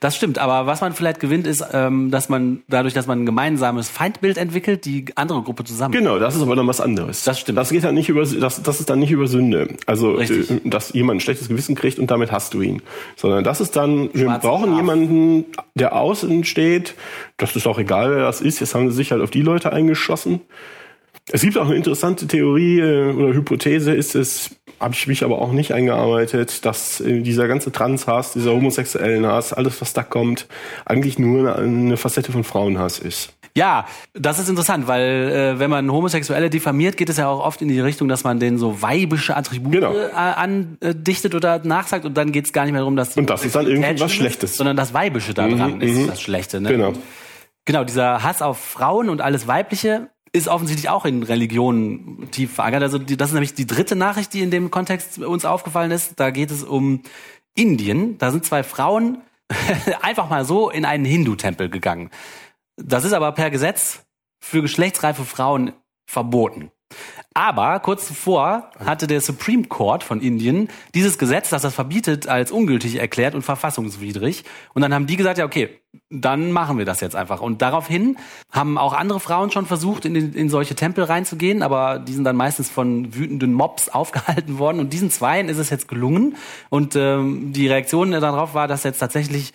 Das stimmt, aber was man vielleicht gewinnt, ist, ähm, dass man dadurch, dass man ein gemeinsames Feindbild entwickelt, die andere Gruppe zusammen. Genau, das ist aber dann was anderes. Das stimmt. Das geht dann nicht über, das, das ist dann nicht über Sünde. Also. Äh, dass jemand ein schlechtes Gewissen kriegt und damit hast du ihn. Sondern das ist dann, wir brauchen Schaf. jemanden, der außen steht. Das ist auch egal, wer das ist. Jetzt haben sie sich halt auf die Leute eingeschossen. Es gibt auch eine interessante Theorie äh, oder Hypothese, ist es, habe ich mich aber auch nicht eingearbeitet, dass äh, dieser ganze Transhass, dieser homosexuellen Hass, alles was da kommt, eigentlich nur eine Facette von Frauenhass ist. Ja, das ist interessant, weil äh, wenn man Homosexuelle diffamiert, geht es ja auch oft in die Richtung, dass man denen so weibische Attribute genau. äh, andichtet oder nachsagt und dann geht es gar nicht mehr darum, dass und das ist dann irgendwas Schlechtes, sondern das Weibische daran mhm, ist mhm. das Schlechte. Ne? Genau. Genau, dieser Hass auf Frauen und alles Weibliche ist offensichtlich auch in Religionen tief verankert. Also die, das ist nämlich die dritte Nachricht, die in dem Kontext uns aufgefallen ist. Da geht es um Indien. Da sind zwei Frauen einfach mal so in einen Hindu-Tempel gegangen. Das ist aber per Gesetz für geschlechtsreife Frauen verboten. Aber kurz zuvor hatte der Supreme Court von Indien dieses Gesetz, das das verbietet, als ungültig erklärt und verfassungswidrig. Und dann haben die gesagt, ja, okay, dann machen wir das jetzt einfach. Und daraufhin haben auch andere Frauen schon versucht, in, in solche Tempel reinzugehen, aber die sind dann meistens von wütenden Mobs aufgehalten worden. Und diesen Zweien ist es jetzt gelungen. Und ähm, die Reaktion darauf war, dass jetzt tatsächlich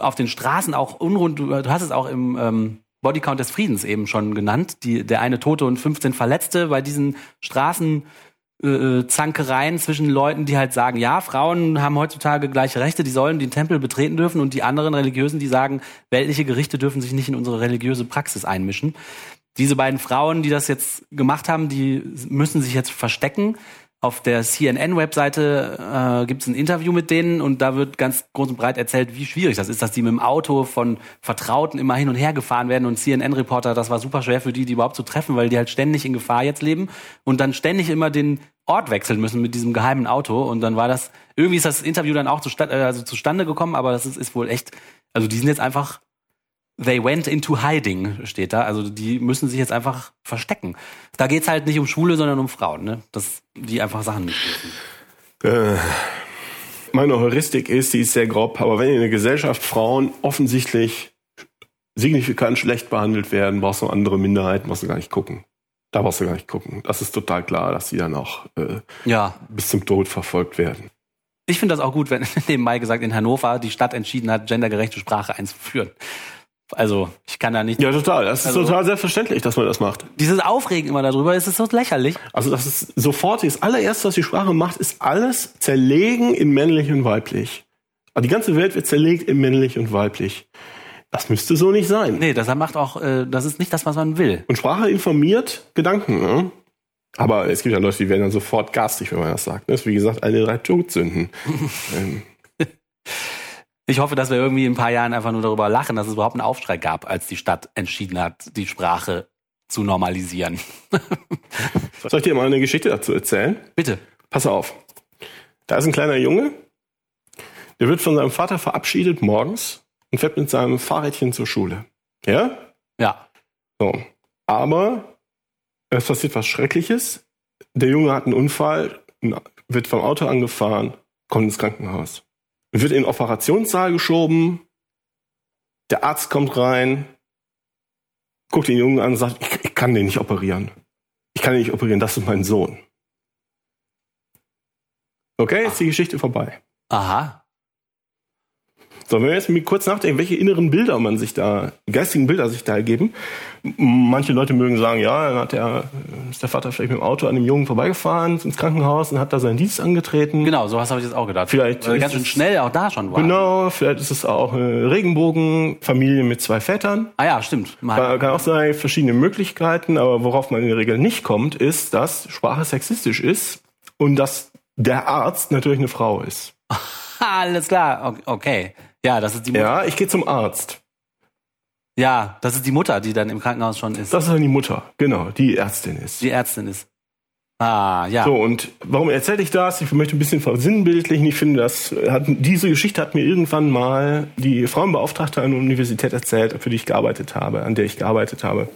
auf den Straßen auch unrund, du hast es auch im ähm, Bodycount des Friedens eben schon genannt. Die, der eine Tote und 15 Verletzte bei diesen Straßenzankereien äh, zwischen Leuten, die halt sagen, ja, Frauen haben heutzutage gleiche Rechte, die sollen den Tempel betreten dürfen und die anderen Religiösen, die sagen, weltliche Gerichte dürfen sich nicht in unsere religiöse Praxis einmischen. Diese beiden Frauen, die das jetzt gemacht haben, die müssen sich jetzt verstecken auf der CNN-Webseite äh, gibt es ein Interview mit denen und da wird ganz groß und breit erzählt, wie schwierig das ist, dass die mit dem Auto von Vertrauten immer hin und her gefahren werden und CNN-Reporter, das war super schwer für die, die überhaupt zu treffen, weil die halt ständig in Gefahr jetzt leben und dann ständig immer den Ort wechseln müssen mit diesem geheimen Auto und dann war das, irgendwie ist das Interview dann auch zustande, also zustande gekommen, aber das ist, ist wohl echt, also die sind jetzt einfach They went into hiding, steht da. Also die müssen sich jetzt einfach verstecken. Da geht's halt nicht um Schwule, sondern um Frauen, ne? Dass die einfach Sachen nicht dürfen. Äh, meine Heuristik ist, die ist sehr grob, aber wenn in der Gesellschaft Frauen offensichtlich signifikant schlecht behandelt werden, brauchst du andere Minderheiten, brauchst du gar nicht gucken. Da brauchst du gar nicht gucken. Das ist total klar, dass die dann auch äh, ja. bis zum Tod verfolgt werden. Ich finde das auch gut, wenn nebenbei gesagt in Hannover die Stadt entschieden hat, gendergerechte Sprache einzuführen. Also, ich kann da nicht. Ja, total. Das ist also, total selbstverständlich, dass man das macht. Dieses Aufregen immer darüber, ist es so lächerlich. Also, das ist sofort das allererste, was die Sprache macht, ist alles zerlegen in männlich und weiblich. Also die ganze Welt wird zerlegt in männlich und weiblich. Das müsste so nicht sein. Nee, das macht auch, äh, das ist nicht das, was man will. Und Sprache informiert Gedanken, ne? Aber es gibt ja Leute, die werden dann sofort garstig, wenn man das sagt. Das ist wie gesagt eine der drei Todsünden. ähm. Ich hoffe, dass wir irgendwie in ein paar Jahren einfach nur darüber lachen, dass es überhaupt einen Aufschrei gab, als die Stadt entschieden hat, die Sprache zu normalisieren. Soll ich dir mal eine Geschichte dazu erzählen? Bitte. Pass auf. Da ist ein kleiner Junge, der wird von seinem Vater verabschiedet morgens und fährt mit seinem Fahrrädchen zur Schule. Ja? Ja. So. Aber es passiert was Schreckliches. Der Junge hat einen Unfall, wird vom Auto angefahren, kommt ins Krankenhaus. Wird in den Operationssaal geschoben. Der Arzt kommt rein, guckt den Jungen an und sagt, ich, ich kann den nicht operieren. Ich kann den nicht operieren, das ist mein Sohn. Okay, ist die Geschichte vorbei. Aha. So, wenn wir jetzt kurz nachdenken, welche inneren Bilder man sich da, geistigen Bilder sich da ergeben. Manche Leute mögen sagen, ja, dann hat der, ist der Vater vielleicht mit dem Auto an dem Jungen vorbeigefahren ins Krankenhaus und hat da seinen Dienst angetreten. Genau, sowas habe ich jetzt auch gedacht. Vielleicht Weil ganz schön schnell auch da schon war. Genau, vielleicht ist es auch eine Regenbogenfamilie mit zwei Vätern. Ah ja, stimmt. Kann, kann auch sein, verschiedene Möglichkeiten, aber worauf man in der Regel nicht kommt, ist, dass Sprache sexistisch ist und dass der Arzt natürlich eine Frau ist. Alles klar, okay. Ja, das ist die Mutter. Ja, ich gehe zum Arzt. Ja, das ist die Mutter, die dann im Krankenhaus schon ist. Das ist dann die Mutter, genau, die Ärztin ist. Die Ärztin ist. Ah, ja. So, und warum erzähle ich das? Ich möchte ein bisschen versinnbildlichen. Ich finde, das hat, diese Geschichte hat mir irgendwann mal die Frauenbeauftragte an der Universität erzählt, für die ich gearbeitet habe, an der ich gearbeitet habe.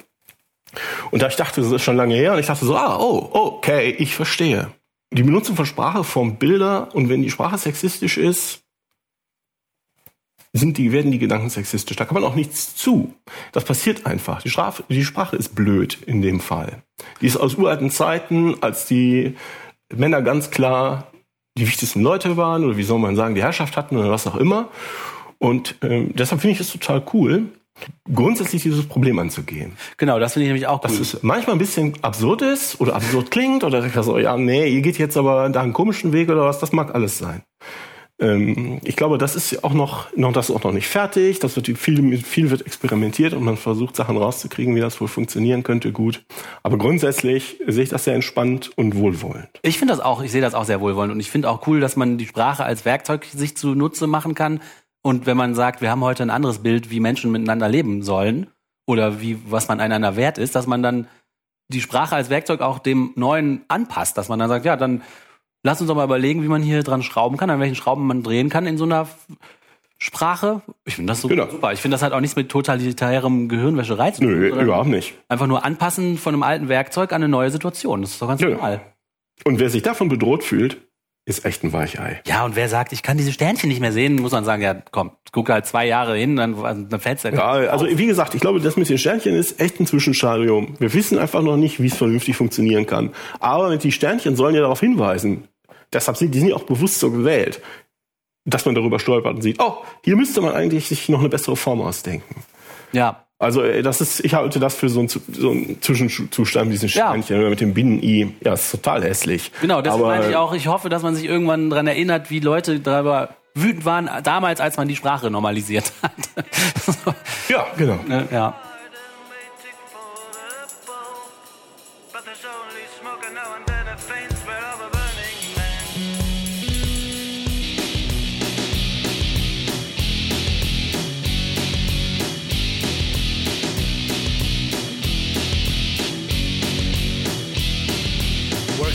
Und da ich dachte, das ist schon lange her, und ich dachte so, ah, oh, okay, ich verstehe. Die Benutzung von Sprache formt Bilder, und wenn die Sprache sexistisch ist, sind die, werden die Gedanken sexistisch. Da kann man auch nichts zu. Das passiert einfach. Die, Strafe, die Sprache ist blöd in dem Fall. Die ist aus uralten Zeiten, als die Männer ganz klar die wichtigsten Leute waren oder wie soll man sagen, die Herrschaft hatten oder was auch immer. Und ähm, deshalb finde ich es total cool, grundsätzlich dieses Problem anzugehen. Genau, das finde ich nämlich auch cool. Dass es manchmal ein bisschen absurd ist oder absurd klingt oder so, ja, nee, ihr geht jetzt aber da einen komischen Weg oder was, das mag alles sein. Ähm, ich glaube, das ist auch noch, noch, das ist auch noch nicht fertig. Das wird viel, viel wird experimentiert und man versucht Sachen rauszukriegen, wie das wohl funktionieren könnte, gut. Aber grundsätzlich sehe ich das sehr entspannt und wohlwollend. Ich finde das auch, ich sehe das auch sehr wohlwollend und ich finde auch cool, dass man die Sprache als Werkzeug sich zunutze machen kann. Und wenn man sagt, wir haben heute ein anderes Bild, wie Menschen miteinander leben sollen oder wie, was man einander wert ist, dass man dann die Sprache als Werkzeug auch dem Neuen anpasst, dass man dann sagt, ja, dann lass uns doch mal überlegen, wie man hier dran schrauben kann, an welchen Schrauben man drehen kann in so einer Sprache. Ich finde das so genau. super. Ich finde das halt auch nichts mit totalitärem Gehirnwäscherei zu tun. Nö, überhaupt nicht. Einfach nur anpassen von einem alten Werkzeug an eine neue Situation. Das ist doch ganz genau. normal. Und wer sich davon bedroht fühlt, ist echt ein Weichei. Ja, und wer sagt, ich kann diese Sternchen nicht mehr sehen, muss man sagen, ja, komm, guck halt zwei Jahre hin, dann, dann fällt's ja. Ja, also wie gesagt, ich glaube, das mit den Sternchen ist echt ein Zwischenstadium. Wir wissen einfach noch nicht, wie es vernünftig funktionieren kann. Aber die Sternchen sollen ja darauf hinweisen, Deshalb sind die sind ja auch bewusst so gewählt, dass man darüber stolpert und sieht, oh, hier müsste man eigentlich sich noch eine bessere Form ausdenken. Ja. Also äh, das ist, ich halte das für so einen, so einen Zwischenzustand diesen Sternchen ja. mit dem Binnen-I. Ja, ist total hässlich. Genau, deswegen meine ich auch, ich hoffe, dass man sich irgendwann daran erinnert, wie Leute darüber wütend waren, damals, als man die Sprache normalisiert hat. ja, genau. Ja.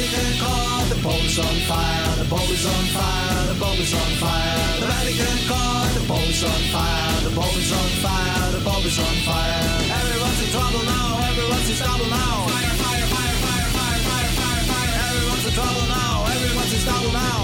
Vatican core, the Pope is on fire, the Pope is on fire, the Pope is on fire. The Vatican core, the Pope is on fire, the Pope is on fire, the Pope is on fire. Everyone's in trouble now, everyone's in trouble now. Fire, fire, fire, fire, fire, fire, fire, fire. Everyone's in trouble now, everyone's in trouble now.